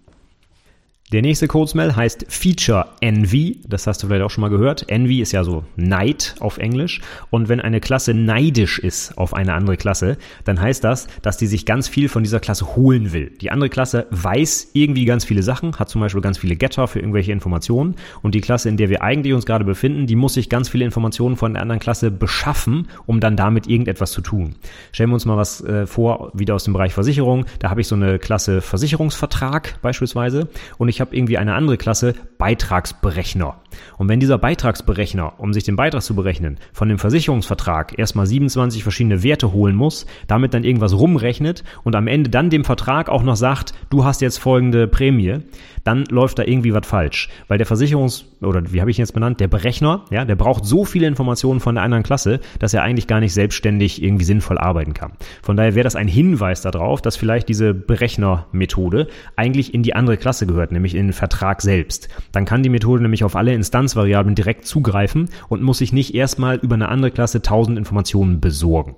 Der nächste Codesmell heißt Feature Envy. Das hast du vielleicht auch schon mal gehört. Envy ist ja so Neid auf Englisch. Und wenn eine Klasse neidisch ist auf eine andere Klasse, dann heißt das, dass die sich ganz viel von dieser Klasse holen will. Die andere Klasse weiß irgendwie ganz viele Sachen, hat zum Beispiel ganz viele Getter für irgendwelche Informationen. Und die Klasse, in der wir eigentlich uns gerade befinden, die muss sich ganz viele Informationen von der anderen Klasse beschaffen, um dann damit irgendetwas zu tun. Stellen wir uns mal was äh, vor, wieder aus dem Bereich Versicherung. Da habe ich so eine Klasse Versicherungsvertrag beispielsweise. Und ich ich habe irgendwie eine andere Klasse, Beitragsberechner. Und wenn dieser Beitragsberechner, um sich den Beitrag zu berechnen, von dem Versicherungsvertrag erstmal 27 verschiedene Werte holen muss, damit dann irgendwas rumrechnet und am Ende dann dem Vertrag auch noch sagt, du hast jetzt folgende Prämie, dann läuft da irgendwie was falsch. Weil der Versicherungs- oder wie habe ich ihn jetzt benannt, der Berechner, ja, der braucht so viele Informationen von der anderen Klasse, dass er eigentlich gar nicht selbstständig irgendwie sinnvoll arbeiten kann. Von daher wäre das ein Hinweis darauf, dass vielleicht diese Berechnermethode eigentlich in die andere Klasse gehört, nämlich in den Vertrag selbst. Dann kann die Methode nämlich auf alle Instanzvariablen direkt zugreifen und muss sich nicht erstmal über eine andere Klasse tausend Informationen besorgen.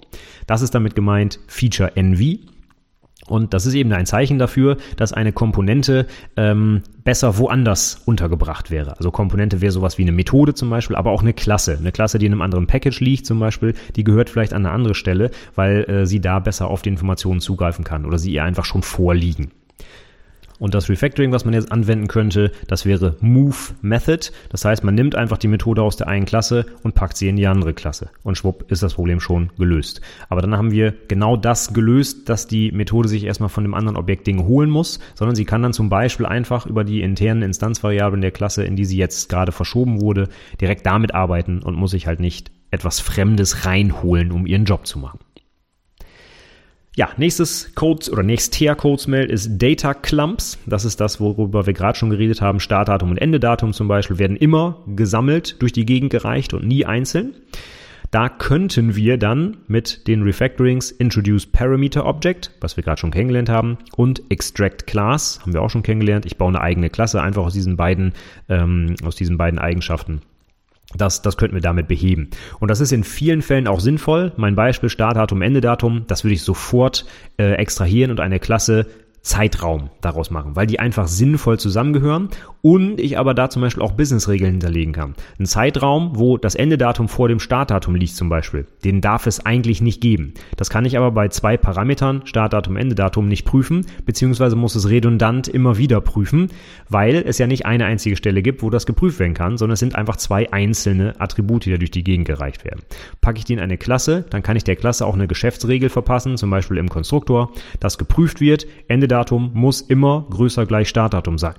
Das ist damit gemeint Feature Envy. Und das ist eben ein Zeichen dafür, dass eine Komponente ähm, besser woanders untergebracht wäre. Also Komponente wäre sowas wie eine Methode zum Beispiel, aber auch eine Klasse. Eine Klasse, die in einem anderen Package liegt zum Beispiel, die gehört vielleicht an eine andere Stelle, weil äh, sie da besser auf die Informationen zugreifen kann oder sie ihr einfach schon vorliegen. Und das Refactoring, was man jetzt anwenden könnte, das wäre Move Method. Das heißt, man nimmt einfach die Methode aus der einen Klasse und packt sie in die andere Klasse. Und schwupp ist das Problem schon gelöst. Aber dann haben wir genau das gelöst, dass die Methode sich erstmal von dem anderen Objekt Dinge holen muss, sondern sie kann dann zum Beispiel einfach über die internen Instanzvariablen der Klasse, in die sie jetzt gerade verschoben wurde, direkt damit arbeiten und muss sich halt nicht etwas Fremdes reinholen, um ihren Job zu machen. Ja, nächstes Codes oder nächster Codesmail ist Data Clumps. Das ist das, worüber wir gerade schon geredet haben. Startdatum und Endedatum zum Beispiel werden immer gesammelt durch die Gegend gereicht und nie einzeln. Da könnten wir dann mit den Refactorings Introduce Parameter Object, was wir gerade schon kennengelernt haben, und Extract Class, haben wir auch schon kennengelernt. Ich baue eine eigene Klasse einfach aus diesen beiden, ähm, aus diesen beiden Eigenschaften. Das, das könnten wir damit beheben. Und das ist in vielen Fällen auch sinnvoll. Mein Beispiel Startdatum, Endedatum, das würde ich sofort äh, extrahieren und eine Klasse Zeitraum daraus machen, weil die einfach sinnvoll zusammengehören und ich aber da zum Beispiel auch Businessregeln hinterlegen kann. Ein Zeitraum, wo das Endedatum vor dem Startdatum liegt zum Beispiel, den darf es eigentlich nicht geben. Das kann ich aber bei zwei Parametern, Startdatum, Endedatum, nicht prüfen, beziehungsweise muss es redundant immer wieder prüfen, weil es ja nicht eine einzige Stelle gibt, wo das geprüft werden kann, sondern es sind einfach zwei einzelne Attribute, die da durch die Gegend gereicht werden. Packe ich die in eine Klasse, dann kann ich der Klasse auch eine Geschäftsregel verpassen, zum Beispiel im Konstruktor, das geprüft wird, Endedatum muss immer größer gleich Startdatum sein.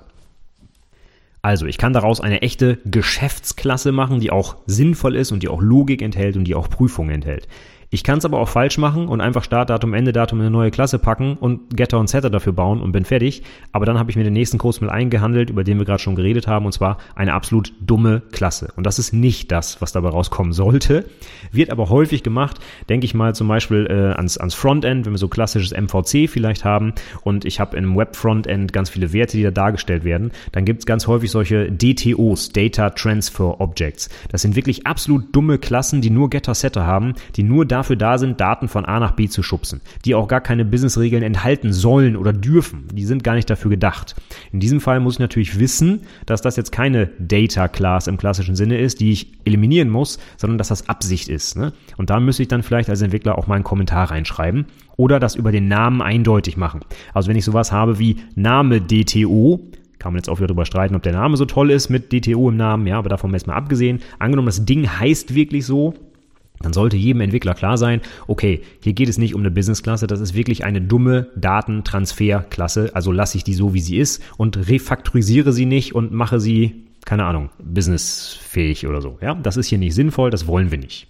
Also, ich kann daraus eine echte Geschäftsklasse machen, die auch sinnvoll ist und die auch Logik enthält und die auch Prüfungen enthält. Ich kann es aber auch falsch machen und einfach Startdatum, Endedatum in eine neue Klasse packen und Getter und Setter dafür bauen und bin fertig. Aber dann habe ich mir den nächsten Kurs mal eingehandelt, über den wir gerade schon geredet haben, und zwar eine absolut dumme Klasse. Und das ist nicht das, was dabei rauskommen sollte. Wird aber häufig gemacht, denke ich mal zum Beispiel äh, ans, ans Frontend, wenn wir so klassisches MVC vielleicht haben und ich habe im Web-Frontend ganz viele Werte, die da dargestellt werden, dann gibt es ganz häufig solche DTOs, Data Transfer Objects. Das sind wirklich absolut dumme Klassen, die nur Getter-Setter haben, die nur da dafür da sind, Daten von A nach B zu schubsen, die auch gar keine Businessregeln enthalten sollen oder dürfen. Die sind gar nicht dafür gedacht. In diesem Fall muss ich natürlich wissen, dass das jetzt keine Data Class im klassischen Sinne ist, die ich eliminieren muss, sondern dass das Absicht ist. Ne? Und da müsste ich dann vielleicht als Entwickler auch mal einen Kommentar reinschreiben oder das über den Namen eindeutig machen. Also wenn ich sowas habe wie Name DTO, kann man jetzt auch wieder darüber streiten, ob der Name so toll ist mit DTO im Namen, ja, aber davon jetzt mal abgesehen. Angenommen, das Ding heißt wirklich so, dann sollte jedem Entwickler klar sein, okay, hier geht es nicht um eine Business-Klasse, das ist wirklich eine dumme Datentransfer-Klasse, also lasse ich die so, wie sie ist und refaktorisiere sie nicht und mache sie, keine Ahnung, businessfähig oder so. Ja, das ist hier nicht sinnvoll, das wollen wir nicht.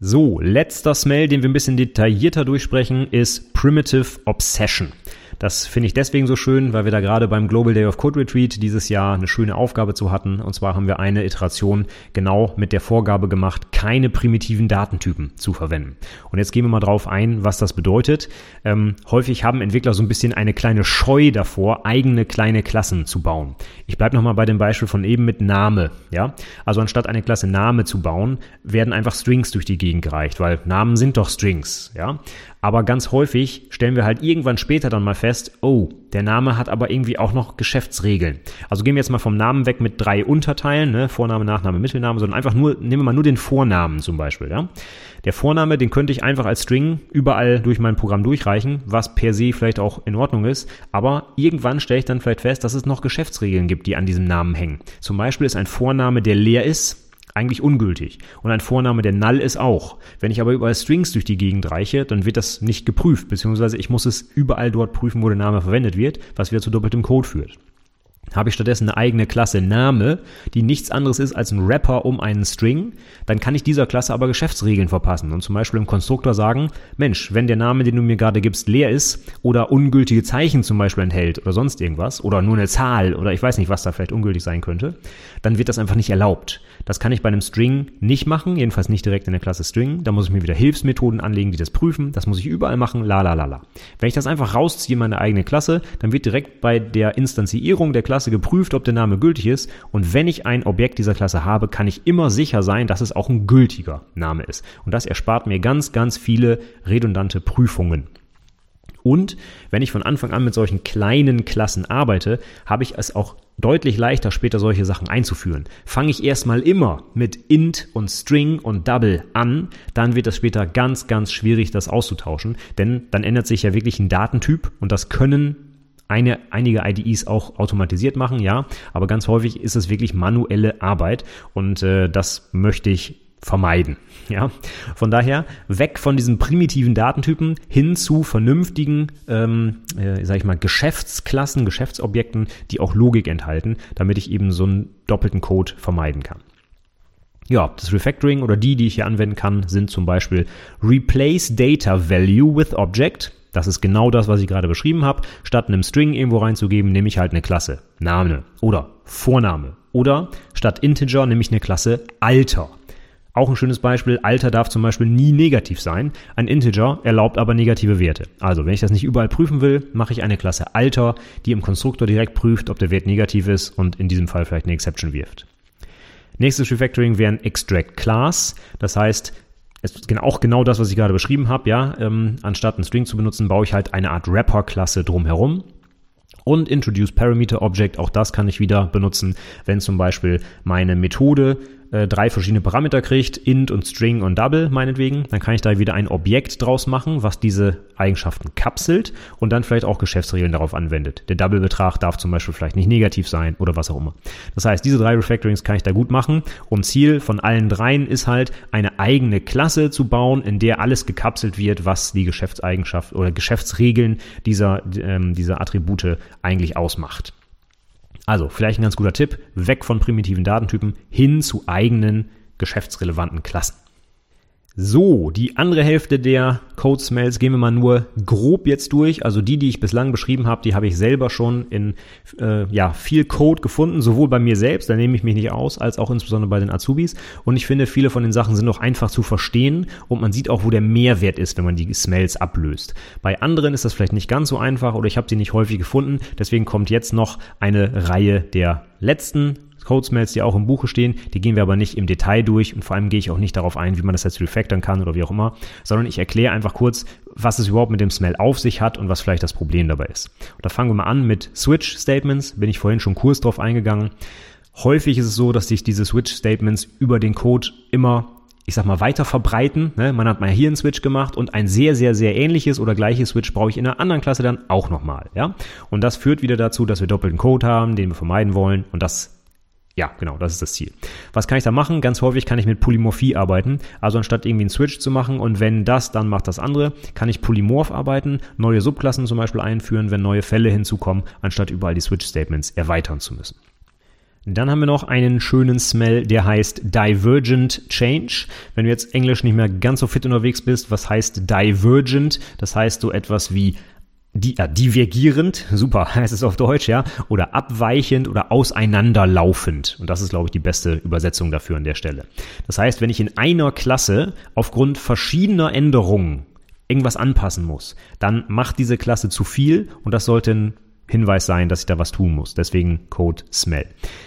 So, letzter Smell, den wir ein bisschen detaillierter durchsprechen, ist Primitive Obsession. Das finde ich deswegen so schön, weil wir da gerade beim Global Day of Code Retreat dieses Jahr eine schöne Aufgabe zu hatten. Und zwar haben wir eine Iteration genau mit der Vorgabe gemacht, keine primitiven Datentypen zu verwenden. Und jetzt gehen wir mal drauf ein, was das bedeutet. Ähm, häufig haben Entwickler so ein bisschen eine kleine Scheu davor, eigene kleine Klassen zu bauen. Ich bleibe nochmal bei dem Beispiel von eben mit Name. Ja? Also anstatt eine Klasse Name zu bauen, werden einfach Strings durch die Gegend gereicht, weil Namen sind doch Strings. Ja? Aber ganz häufig stellen wir halt irgendwann später dann mal fest, oh, der Name hat aber irgendwie auch noch Geschäftsregeln. Also gehen wir jetzt mal vom Namen weg mit drei Unterteilen, ne? Vorname, Nachname, Mittelname, sondern einfach nur, nehmen wir mal nur den Vornamen zum Beispiel, ja. Der Vorname, den könnte ich einfach als String überall durch mein Programm durchreichen, was per se vielleicht auch in Ordnung ist. Aber irgendwann stelle ich dann vielleicht fest, dass es noch Geschäftsregeln gibt, die an diesem Namen hängen. Zum Beispiel ist ein Vorname, der leer ist, eigentlich ungültig. Und ein Vorname, der null ist auch. Wenn ich aber überall Strings durch die Gegend reiche, dann wird das nicht geprüft, beziehungsweise ich muss es überall dort prüfen, wo der Name verwendet wird, was wieder zu doppeltem Code führt habe ich stattdessen eine eigene Klasse Name, die nichts anderes ist als ein Wrapper um einen String, dann kann ich dieser Klasse aber Geschäftsregeln verpassen und zum Beispiel im Konstruktor sagen, Mensch, wenn der Name, den du mir gerade gibst, leer ist oder ungültige Zeichen zum Beispiel enthält oder sonst irgendwas oder nur eine Zahl oder ich weiß nicht, was da vielleicht ungültig sein könnte, dann wird das einfach nicht erlaubt. Das kann ich bei einem String nicht machen, jedenfalls nicht direkt in der Klasse String. Da muss ich mir wieder Hilfsmethoden anlegen, die das prüfen. Das muss ich überall machen, la la la la. Wenn ich das einfach rausziehe in meine eigene Klasse, dann wird direkt bei der Instanzierung der Klasse Klasse geprüft, ob der Name gültig ist. Und wenn ich ein Objekt dieser Klasse habe, kann ich immer sicher sein, dass es auch ein gültiger Name ist. Und das erspart mir ganz, ganz viele redundante Prüfungen. Und wenn ich von Anfang an mit solchen kleinen Klassen arbeite, habe ich es auch deutlich leichter, später solche Sachen einzuführen. Fange ich erstmal immer mit int und string und double an, dann wird es später ganz, ganz schwierig, das auszutauschen, denn dann ändert sich ja wirklich ein Datentyp und das können eine, einige IDEs auch automatisiert machen, ja, aber ganz häufig ist es wirklich manuelle Arbeit und äh, das möchte ich vermeiden. Ja, von daher weg von diesen primitiven Datentypen hin zu vernünftigen, ähm, äh, sag ich mal, Geschäftsklassen, Geschäftsobjekten, die auch Logik enthalten, damit ich eben so einen doppelten Code vermeiden kann. Ja, das Refactoring oder die, die ich hier anwenden kann, sind zum Beispiel Replace Data Value with Object. Das ist genau das, was ich gerade beschrieben habe. Statt einem String irgendwo reinzugeben, nehme ich halt eine Klasse. Name oder Vorname. Oder statt Integer nehme ich eine Klasse Alter. Auch ein schönes Beispiel, Alter darf zum Beispiel nie negativ sein. Ein Integer erlaubt aber negative Werte. Also, wenn ich das nicht überall prüfen will, mache ich eine Klasse Alter, die im Konstruktor direkt prüft, ob der Wert negativ ist und in diesem Fall vielleicht eine Exception wirft. Nächstes Refactoring wäre ein Extract Class. Das heißt, es ist auch genau das, was ich gerade beschrieben habe, ja. Ähm, anstatt ein String zu benutzen, baue ich halt eine Art Wrapper-Klasse drumherum. Und Introduce Parameter Object, auch das kann ich wieder benutzen, wenn zum Beispiel meine Methode äh, drei verschiedene Parameter kriegt, int und string und double meinetwegen, dann kann ich da wieder ein Objekt draus machen, was diese Eigenschaften kapselt und dann vielleicht auch Geschäftsregeln darauf anwendet. Der Double-Betrag darf zum Beispiel vielleicht nicht negativ sein oder was auch immer. Das heißt, diese drei Refactorings kann ich da gut machen und Ziel von allen dreien ist halt, eine eigene Klasse zu bauen, in der alles gekapselt wird, was die Geschäftseigenschaft oder Geschäftsregeln dieser, ähm, dieser Attribute eigentlich ausmacht. Also vielleicht ein ganz guter Tipp, weg von primitiven Datentypen hin zu eigenen geschäftsrelevanten Klassen. So, die andere Hälfte der Code Smells gehen wir mal nur grob jetzt durch. Also die, die ich bislang beschrieben habe, die habe ich selber schon in äh, ja, viel Code gefunden, sowohl bei mir selbst, da nehme ich mich nicht aus, als auch insbesondere bei den Azubis. Und ich finde, viele von den Sachen sind auch einfach zu verstehen und man sieht auch, wo der Mehrwert ist, wenn man die Smells ablöst. Bei anderen ist das vielleicht nicht ganz so einfach oder ich habe sie nicht häufig gefunden. Deswegen kommt jetzt noch eine Reihe der letzten Code-Smells, die auch im Buche stehen. Die gehen wir aber nicht im Detail durch und vor allem gehe ich auch nicht darauf ein, wie man das jetzt refactoren kann oder wie auch immer, sondern ich erkläre einfach kurz, was es überhaupt mit dem Smell auf sich hat und was vielleicht das Problem dabei ist. Und da fangen wir mal an mit Switch-Statements. Bin ich vorhin schon kurz drauf eingegangen. Häufig ist es so, dass sich diese Switch-Statements über den Code immer ich sag mal, weiter verbreiten. Ne? Man hat mal hier einen Switch gemacht und ein sehr, sehr, sehr ähnliches oder gleiches Switch brauche ich in einer anderen Klasse dann auch nochmal. Und das führt wieder dazu, dass wir doppelten Code haben, den wir vermeiden wollen. Und das ja, genau, das ist das Ziel. Was kann ich da machen? Ganz häufig kann ich mit Polymorphie arbeiten. Also anstatt irgendwie einen Switch zu machen und wenn das, dann macht das andere, kann ich polymorph arbeiten, neue Subklassen zum Beispiel einführen, wenn neue Fälle hinzukommen, anstatt überall die Switch-Statements erweitern zu müssen. Dann haben wir noch einen schönen Smell, der heißt Divergent Change. Wenn du jetzt Englisch nicht mehr ganz so fit unterwegs bist, was heißt Divergent? Das heißt so etwas wie die, äh, divergierend, super, heißt es auf Deutsch, ja, oder abweichend oder auseinanderlaufend. Und das ist, glaube ich, die beste Übersetzung dafür an der Stelle. Das heißt, wenn ich in einer Klasse aufgrund verschiedener Änderungen irgendwas anpassen muss, dann macht diese Klasse zu viel und das sollte ein Hinweis sein, dass ich da was tun muss. Deswegen Code Smell.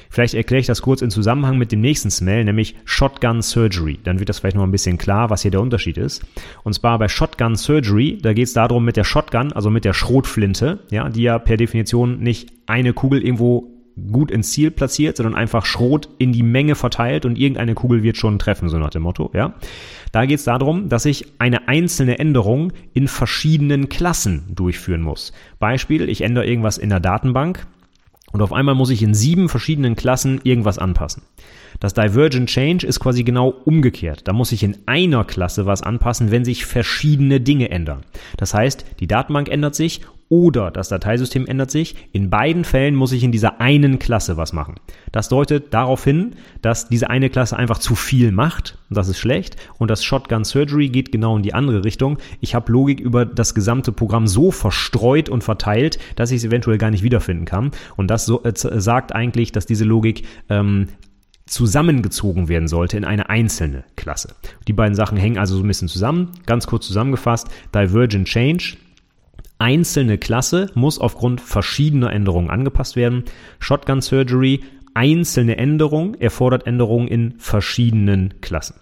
Vielleicht erkläre ich das kurz in Zusammenhang mit dem nächsten Smell, nämlich Shotgun Surgery. Dann wird das vielleicht noch ein bisschen klar, was hier der Unterschied ist. Und zwar bei Shotgun Surgery, da geht es darum mit der Shotgun, also mit der Schrotflinte, ja, die ja per Definition nicht eine Kugel irgendwo gut ins Ziel platziert, sondern einfach Schrot in die Menge verteilt und irgendeine Kugel wird schon treffen, so nach dem Motto, ja. Da geht es darum, dass ich eine einzelne Änderung in verschiedenen Klassen durchführen muss. Beispiel, ich ändere irgendwas in der Datenbank und auf einmal muss ich in sieben verschiedenen Klassen irgendwas anpassen. Das Divergent Change ist quasi genau umgekehrt. Da muss ich in einer Klasse was anpassen, wenn sich verschiedene Dinge ändern. Das heißt, die Datenbank ändert sich oder das Dateisystem ändert sich. In beiden Fällen muss ich in dieser einen Klasse was machen. Das deutet darauf hin, dass diese eine Klasse einfach zu viel macht. Das ist schlecht. Und das Shotgun Surgery geht genau in die andere Richtung. Ich habe Logik über das gesamte Programm so verstreut und verteilt, dass ich es eventuell gar nicht wiederfinden kann. Und das so, äh, sagt eigentlich, dass diese Logik ähm, zusammengezogen werden sollte in eine einzelne Klasse. Die beiden Sachen hängen also so ein bisschen zusammen. Ganz kurz zusammengefasst, Divergent Change. Einzelne Klasse muss aufgrund verschiedener Änderungen angepasst werden. Shotgun Surgery, einzelne Änderung erfordert Änderungen in verschiedenen Klassen.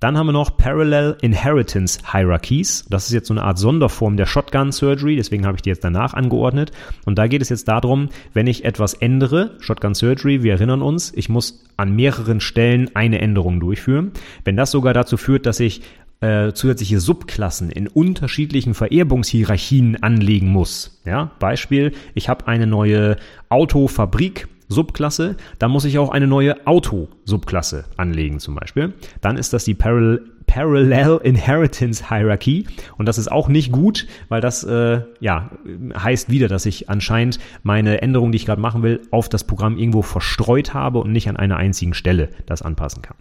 Dann haben wir noch Parallel Inheritance Hierarchies. Das ist jetzt so eine Art Sonderform der Shotgun Surgery, deswegen habe ich die jetzt danach angeordnet. Und da geht es jetzt darum, wenn ich etwas ändere, Shotgun Surgery, wir erinnern uns, ich muss an mehreren Stellen eine Änderung durchführen. Wenn das sogar dazu führt, dass ich äh, zusätzliche Subklassen in unterschiedlichen Vererbungshierarchien anlegen muss. Ja, Beispiel, ich habe eine neue Autofabrik Subklasse, dann muss ich auch eine neue Auto-Subklasse anlegen zum Beispiel. Dann ist das die Parallel, Parallel Inheritance Hierarchy und das ist auch nicht gut, weil das äh, ja heißt wieder, dass ich anscheinend meine Änderung, die ich gerade machen will, auf das Programm irgendwo verstreut habe und nicht an einer einzigen Stelle das anpassen kann.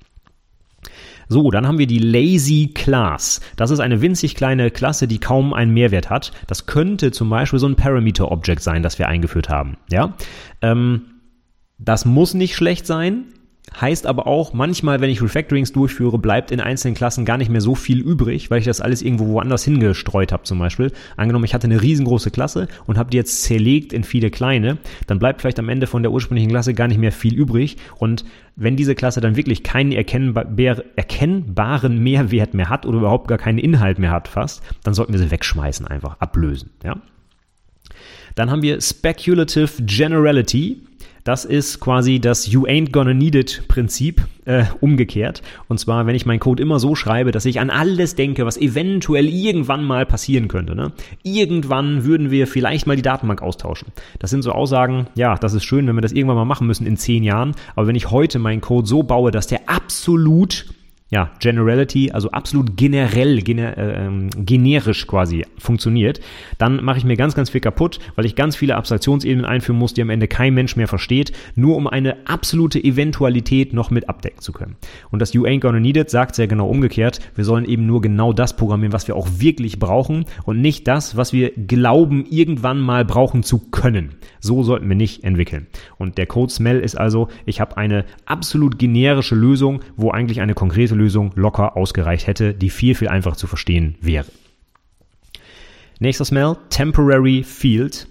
So, dann haben wir die Lazy Class. Das ist eine winzig kleine Klasse, die kaum einen Mehrwert hat. Das könnte zum Beispiel so ein Parameter Object sein, das wir eingeführt haben. Ja, ähm, das muss nicht schlecht sein. Heißt aber auch, manchmal, wenn ich Refactorings durchführe, bleibt in einzelnen Klassen gar nicht mehr so viel übrig, weil ich das alles irgendwo woanders hingestreut habe zum Beispiel. Angenommen, ich hatte eine riesengroße Klasse und habe die jetzt zerlegt in viele kleine, dann bleibt vielleicht am Ende von der ursprünglichen Klasse gar nicht mehr viel übrig. Und wenn diese Klasse dann wirklich keinen erkennbaren Mehrwert mehr hat oder überhaupt gar keinen Inhalt mehr hat fast, dann sollten wir sie wegschmeißen, einfach ablösen. Ja? Dann haben wir Speculative Generality. Das ist quasi das You ain't gonna need it Prinzip äh, umgekehrt. Und zwar, wenn ich meinen Code immer so schreibe, dass ich an alles denke, was eventuell irgendwann mal passieren könnte. Ne? Irgendwann würden wir vielleicht mal die Datenbank austauschen. Das sind so Aussagen, ja, das ist schön, wenn wir das irgendwann mal machen müssen in zehn Jahren. Aber wenn ich heute meinen Code so baue, dass der absolut ja, Generality, also absolut generell, gener, äh, ähm, generisch quasi funktioniert, dann mache ich mir ganz, ganz viel kaputt, weil ich ganz viele Abstraktionsebenen einführen muss, die am Ende kein Mensch mehr versteht, nur um eine absolute Eventualität noch mit abdecken zu können. Und das You ain't gonna need it sagt sehr genau umgekehrt, wir sollen eben nur genau das programmieren, was wir auch wirklich brauchen und nicht das, was wir glauben, irgendwann mal brauchen zu können. So sollten wir nicht entwickeln. Und der Code Smell ist also, ich habe eine absolut generische Lösung, wo eigentlich eine konkrete Lösung Lösung locker ausgereicht hätte, die viel, viel einfacher zu verstehen wäre. Nächster Smell, Temporary Field.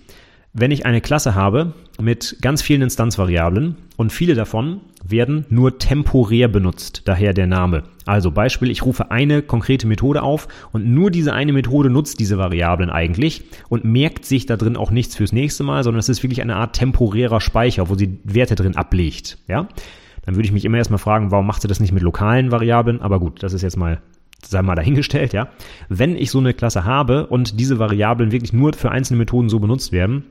Wenn ich eine Klasse habe mit ganz vielen Instanzvariablen und viele davon werden nur temporär benutzt, daher der Name. Also Beispiel, ich rufe eine konkrete Methode auf und nur diese eine Methode nutzt diese Variablen eigentlich und merkt sich da drin auch nichts fürs nächste Mal, sondern es ist wirklich eine Art temporärer Speicher, wo sie Werte drin ablegt. Ja? Dann würde ich mich immer erstmal fragen, warum macht sie das nicht mit lokalen Variablen? Aber gut, das ist jetzt mal sei mal dahingestellt, ja. Wenn ich so eine Klasse habe und diese Variablen wirklich nur für einzelne Methoden so benutzt werden,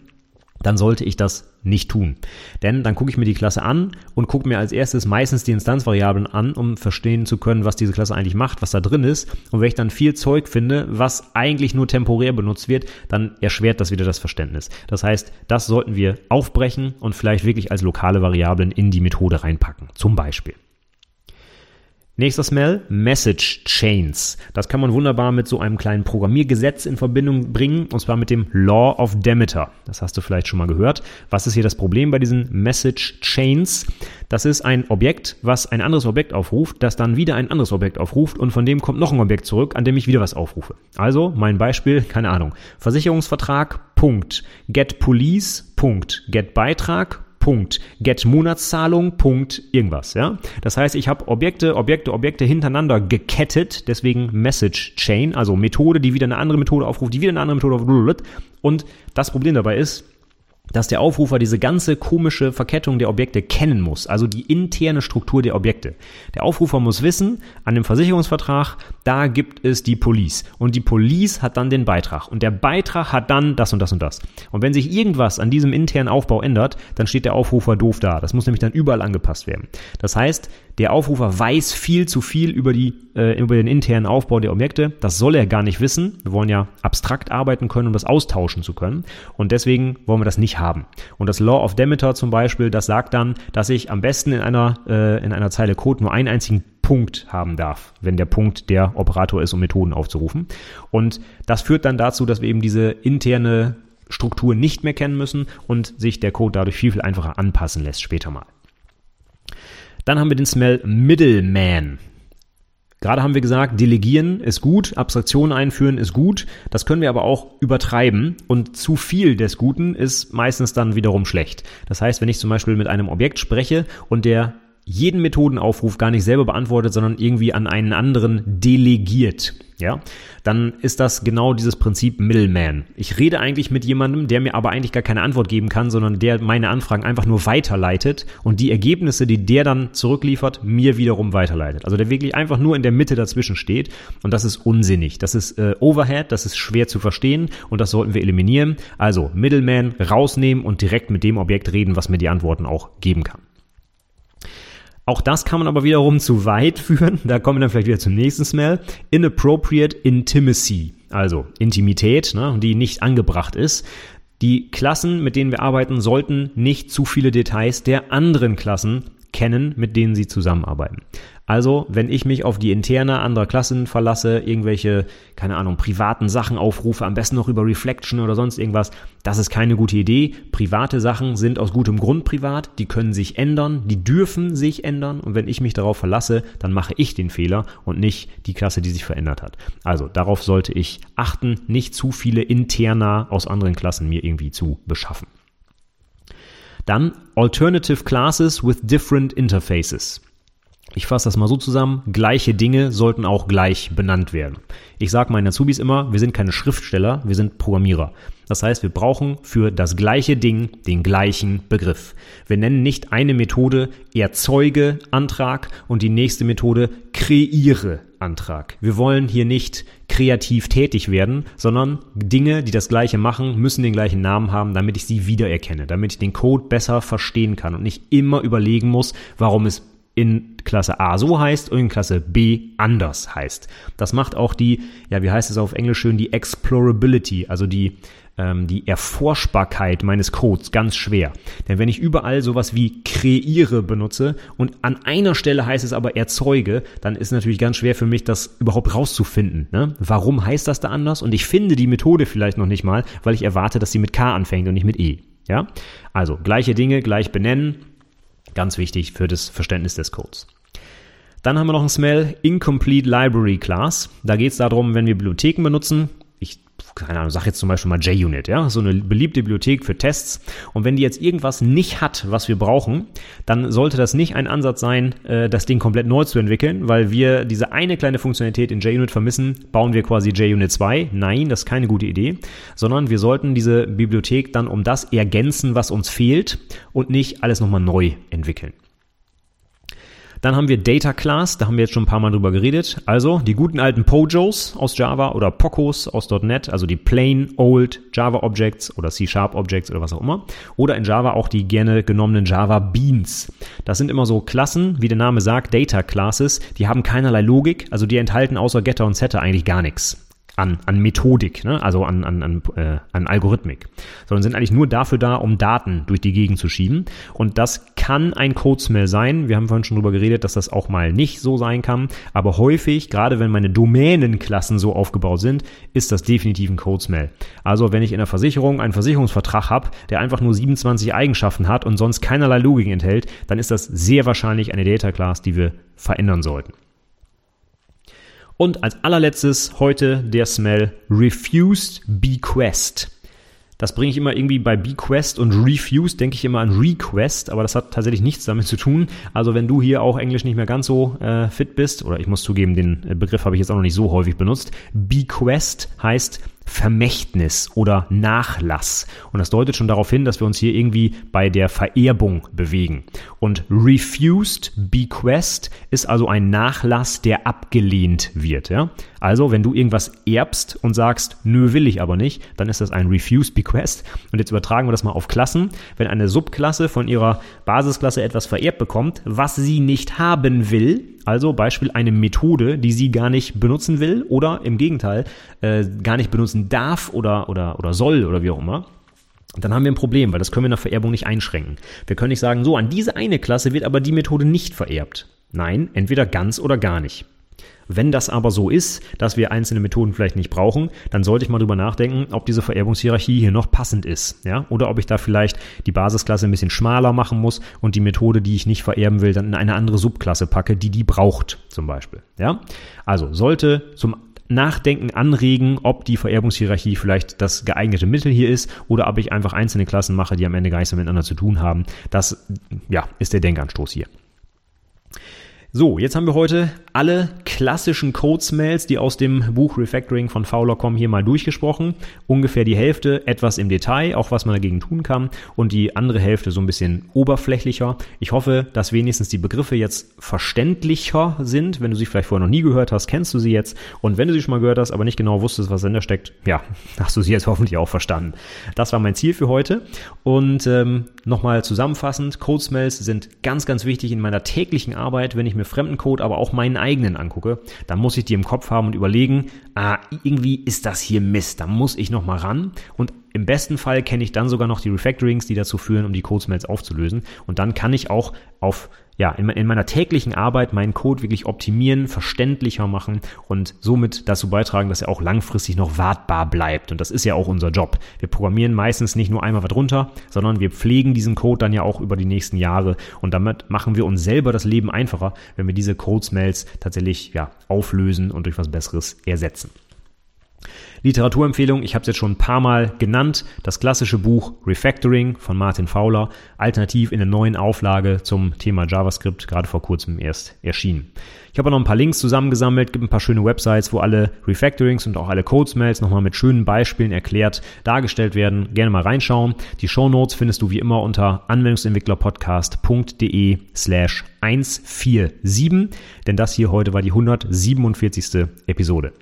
dann sollte ich das nicht tun. Denn dann gucke ich mir die Klasse an und gucke mir als erstes meistens die Instanzvariablen an, um verstehen zu können, was diese Klasse eigentlich macht, was da drin ist. Und wenn ich dann viel Zeug finde, was eigentlich nur temporär benutzt wird, dann erschwert das wieder das Verständnis. Das heißt, das sollten wir aufbrechen und vielleicht wirklich als lokale Variablen in die Methode reinpacken. Zum Beispiel. Nächster Smell, Message Chains. Das kann man wunderbar mit so einem kleinen Programmiergesetz in Verbindung bringen, und zwar mit dem Law of Demeter. Das hast du vielleicht schon mal gehört. Was ist hier das Problem bei diesen Message Chains? Das ist ein Objekt, was ein anderes Objekt aufruft, das dann wieder ein anderes Objekt aufruft und von dem kommt noch ein Objekt zurück, an dem ich wieder was aufrufe. Also mein Beispiel, keine Ahnung, Versicherungsvertrag, Punkt, Get Police, Punkt, Get Beitrag, Punkt. Get Monatszahlung, Punkt, irgendwas, ja. Das heißt, ich habe Objekte, Objekte, Objekte hintereinander gekettet, deswegen Message Chain, also Methode, die wieder eine andere Methode aufruft, die wieder eine andere Methode aufruft. Und das Problem dabei ist, dass der Aufrufer diese ganze komische Verkettung der Objekte kennen muss, also die interne Struktur der Objekte. Der Aufrufer muss wissen, an dem Versicherungsvertrag, da gibt es die Police und die Police hat dann den Beitrag und der Beitrag hat dann das und das und das. Und wenn sich irgendwas an diesem internen Aufbau ändert, dann steht der Aufrufer doof da. Das muss nämlich dann überall angepasst werden. Das heißt, der Aufrufer weiß viel zu viel über, die, äh, über den internen Aufbau der Objekte. Das soll er gar nicht wissen. Wir wollen ja abstrakt arbeiten können, um das austauschen zu können. Und deswegen wollen wir das nicht haben. Und das Law of Demeter zum Beispiel, das sagt dann, dass ich am besten in einer, äh, in einer Zeile Code nur einen einzigen Punkt haben darf, wenn der Punkt der Operator ist, um Methoden aufzurufen. Und das führt dann dazu, dass wir eben diese interne Struktur nicht mehr kennen müssen und sich der Code dadurch viel, viel einfacher anpassen lässt später mal. Dann haben wir den Smell Middleman. Gerade haben wir gesagt, delegieren ist gut, Abstraktionen einführen ist gut. Das können wir aber auch übertreiben und zu viel des Guten ist meistens dann wiederum schlecht. Das heißt, wenn ich zum Beispiel mit einem Objekt spreche und der jeden Methodenaufruf gar nicht selber beantwortet, sondern irgendwie an einen anderen delegiert, ja, dann ist das genau dieses Prinzip Middleman. Ich rede eigentlich mit jemandem, der mir aber eigentlich gar keine Antwort geben kann, sondern der meine Anfragen einfach nur weiterleitet und die Ergebnisse, die der dann zurückliefert, mir wiederum weiterleitet. Also der wirklich einfach nur in der Mitte dazwischen steht und das ist unsinnig. Das ist äh, Overhead, das ist schwer zu verstehen und das sollten wir eliminieren. Also Middleman rausnehmen und direkt mit dem Objekt reden, was mir die Antworten auch geben kann. Auch das kann man aber wiederum zu weit führen. Da kommen wir dann vielleicht wieder zum nächsten Smell. Inappropriate Intimacy. Also Intimität, ne, die nicht angebracht ist. Die Klassen, mit denen wir arbeiten, sollten nicht zu viele Details der anderen Klassen kennen, mit denen sie zusammenarbeiten. Also, wenn ich mich auf die interne anderer Klassen verlasse, irgendwelche, keine Ahnung, privaten Sachen aufrufe, am besten noch über Reflection oder sonst irgendwas, das ist keine gute Idee. Private Sachen sind aus gutem Grund privat, die können sich ändern, die dürfen sich ändern und wenn ich mich darauf verlasse, dann mache ich den Fehler und nicht die Klasse, die sich verändert hat. Also, darauf sollte ich achten, nicht zu viele interna aus anderen Klassen mir irgendwie zu beschaffen. Dann Alternative Classes with Different Interfaces. Ich fasse das mal so zusammen. Gleiche Dinge sollten auch gleich benannt werden. Ich sage meinen Azubis immer, wir sind keine Schriftsteller, wir sind Programmierer. Das heißt, wir brauchen für das gleiche Ding den gleichen Begriff. Wir nennen nicht eine Methode erzeuge Antrag und die nächste Methode kreiere Antrag. Wir wollen hier nicht kreativ tätig werden, sondern Dinge, die das gleiche machen, müssen den gleichen Namen haben, damit ich sie wiedererkenne, damit ich den Code besser verstehen kann und nicht immer überlegen muss, warum es in Klasse A so heißt und in Klasse B anders heißt. Das macht auch die, ja, wie heißt es auf Englisch schön, die Explorability, also die, ähm, die Erforschbarkeit meines Codes ganz schwer. Denn wenn ich überall sowas wie kreiere benutze und an einer Stelle heißt es aber erzeuge, dann ist natürlich ganz schwer für mich, das überhaupt rauszufinden. Ne? Warum heißt das da anders? Und ich finde die Methode vielleicht noch nicht mal, weil ich erwarte, dass sie mit K anfängt und nicht mit E. Ja? Also gleiche Dinge gleich benennen Ganz wichtig für das Verständnis des Codes. Dann haben wir noch ein Smell Incomplete Library Class. Da geht es darum, wenn wir Bibliotheken benutzen, ich keine Ahnung, sag jetzt zum Beispiel mal JUnit, ja, so eine beliebte Bibliothek für Tests. Und wenn die jetzt irgendwas nicht hat, was wir brauchen, dann sollte das nicht ein Ansatz sein, äh, das Ding komplett neu zu entwickeln, weil wir diese eine kleine Funktionalität in JUnit vermissen, bauen wir quasi JUnit 2. Nein, das ist keine gute Idee, sondern wir sollten diese Bibliothek dann um das ergänzen, was uns fehlt und nicht alles nochmal neu entwickeln. Dann haben wir Data Class, da haben wir jetzt schon ein paar Mal drüber geredet. Also die guten alten Pojos aus Java oder Pocos aus .NET, also die plain old Java Objects oder C Sharp Objects oder was auch immer. Oder in Java auch die gerne genommenen Java Beans. Das sind immer so Klassen, wie der Name sagt, Data Classes, die haben keinerlei Logik, also die enthalten außer Getter und Setter eigentlich gar nichts an, an Methodik, ne? also an, an, an, äh, an Algorithmik, sondern sind eigentlich nur dafür da, um Daten durch die Gegend zu schieben. Und das kann ein Codesmell sein. Wir haben vorhin schon drüber geredet, dass das auch mal nicht so sein kann. Aber häufig, gerade wenn meine Domänenklassen so aufgebaut sind, ist das definitiv ein Codesmell. Also wenn ich in der Versicherung einen Versicherungsvertrag habe, der einfach nur 27 Eigenschaften hat und sonst keinerlei Logik enthält, dann ist das sehr wahrscheinlich eine Data Class, die wir verändern sollten. Und als allerletztes heute der Smell Refused Bequest. Das bringe ich immer irgendwie bei Bequest und Refused, denke ich immer an Request, aber das hat tatsächlich nichts damit zu tun. Also wenn du hier auch Englisch nicht mehr ganz so äh, fit bist, oder ich muss zugeben, den äh, Begriff habe ich jetzt auch noch nicht so häufig benutzt, Bequest heißt Vermächtnis oder Nachlass. Und das deutet schon darauf hin, dass wir uns hier irgendwie bei der Vererbung bewegen. Und refused bequest ist also ein Nachlass, der abgelehnt wird. Ja? Also, wenn du irgendwas erbst und sagst, nö, will ich aber nicht, dann ist das ein refused bequest. Und jetzt übertragen wir das mal auf Klassen. Wenn eine Subklasse von ihrer Basisklasse etwas vererbt bekommt, was sie nicht haben will, also Beispiel eine Methode, die sie gar nicht benutzen will oder im Gegenteil äh, gar nicht benutzen darf oder, oder, oder soll oder wie auch immer, dann haben wir ein Problem, weil das können wir der Vererbung nicht einschränken. Wir können nicht sagen, so, an diese eine Klasse wird aber die Methode nicht vererbt. Nein, entweder ganz oder gar nicht. Wenn das aber so ist, dass wir einzelne Methoden vielleicht nicht brauchen, dann sollte ich mal drüber nachdenken, ob diese Vererbungshierarchie hier noch passend ist, ja, oder ob ich da vielleicht die Basisklasse ein bisschen schmaler machen muss und die Methode, die ich nicht vererben will, dann in eine andere Subklasse packe, die die braucht, zum Beispiel, ja. Also sollte zum Nachdenken anregen, ob die Vererbungshierarchie vielleicht das geeignete Mittel hier ist oder ob ich einfach einzelne Klassen mache, die am Ende gar nichts miteinander zu tun haben. Das, ja, ist der Denkanstoß hier. So, jetzt haben wir heute alle klassischen Code-Smells, die aus dem Buch Refactoring von Fowler kommen, hier mal durchgesprochen. Ungefähr die Hälfte etwas im Detail, auch was man dagegen tun kann, und die andere Hälfte so ein bisschen oberflächlicher. Ich hoffe, dass wenigstens die Begriffe jetzt verständlicher sind. Wenn du sie vielleicht vorher noch nie gehört hast, kennst du sie jetzt. Und wenn du sie schon mal gehört hast, aber nicht genau wusstest, was dahinter steckt, ja, hast du sie jetzt hoffentlich auch verstanden. Das war mein Ziel für heute. Und ähm, nochmal zusammenfassend, Code-Smells sind ganz, ganz wichtig in meiner täglichen Arbeit, wenn ich mir mir fremden Code, aber auch meinen eigenen angucke, dann muss ich die im Kopf haben und überlegen, ah, irgendwie ist das hier Mist, da muss ich noch mal ran und im besten Fall kenne ich dann sogar noch die Refactorings, die dazu führen, um die Code-Smells aufzulösen. Und dann kann ich auch auf ja, in, in, meiner täglichen Arbeit meinen Code wirklich optimieren, verständlicher machen und somit dazu beitragen, dass er auch langfristig noch wartbar bleibt. Und das ist ja auch unser Job. Wir programmieren meistens nicht nur einmal was runter, sondern wir pflegen diesen Code dann ja auch über die nächsten Jahre. Und damit machen wir uns selber das Leben einfacher, wenn wir diese Code-Smells tatsächlich ja, auflösen und durch was Besseres ersetzen. Literaturempfehlung, ich habe es jetzt schon ein paar Mal genannt, das klassische Buch Refactoring von Martin Fowler, alternativ in der neuen Auflage zum Thema JavaScript, gerade vor kurzem erst erschienen. Ich habe noch ein paar Links zusammengesammelt, gibt ein paar schöne Websites, wo alle Refactorings und auch alle Codesmells nochmal mit schönen Beispielen erklärt dargestellt werden. Gerne mal reinschauen. Die Show Notes findest du wie immer unter anwendungsentwicklerpodcast.de slash 147, denn das hier heute war die 147. Episode.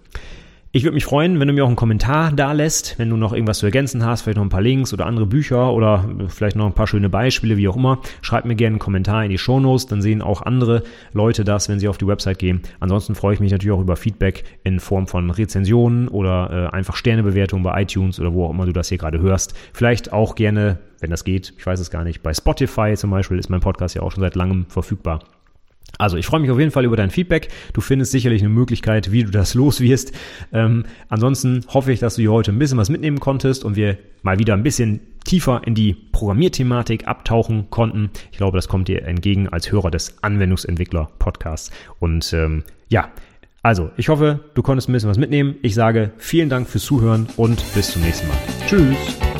Ich würde mich freuen, wenn du mir auch einen Kommentar da lässt, wenn du noch irgendwas zu ergänzen hast, vielleicht noch ein paar Links oder andere Bücher oder vielleicht noch ein paar schöne Beispiele, wie auch immer. Schreib mir gerne einen Kommentar in die Shownotes, dann sehen auch andere Leute das, wenn sie auf die Website gehen. Ansonsten freue ich mich natürlich auch über Feedback in Form von Rezensionen oder äh, einfach Sternebewertungen bei iTunes oder wo auch immer du das hier gerade hörst. Vielleicht auch gerne, wenn das geht, ich weiß es gar nicht, bei Spotify zum Beispiel ist mein Podcast ja auch schon seit langem verfügbar. Also ich freue mich auf jeden Fall über dein Feedback. Du findest sicherlich eine Möglichkeit, wie du das los wirst. Ähm, ansonsten hoffe ich, dass du hier heute ein bisschen was mitnehmen konntest und wir mal wieder ein bisschen tiefer in die Programmierthematik abtauchen konnten. Ich glaube, das kommt dir entgegen als Hörer des Anwendungsentwickler-Podcasts. Und ähm, ja, also ich hoffe, du konntest ein bisschen was mitnehmen. Ich sage vielen Dank fürs Zuhören und bis zum nächsten Mal. Tschüss.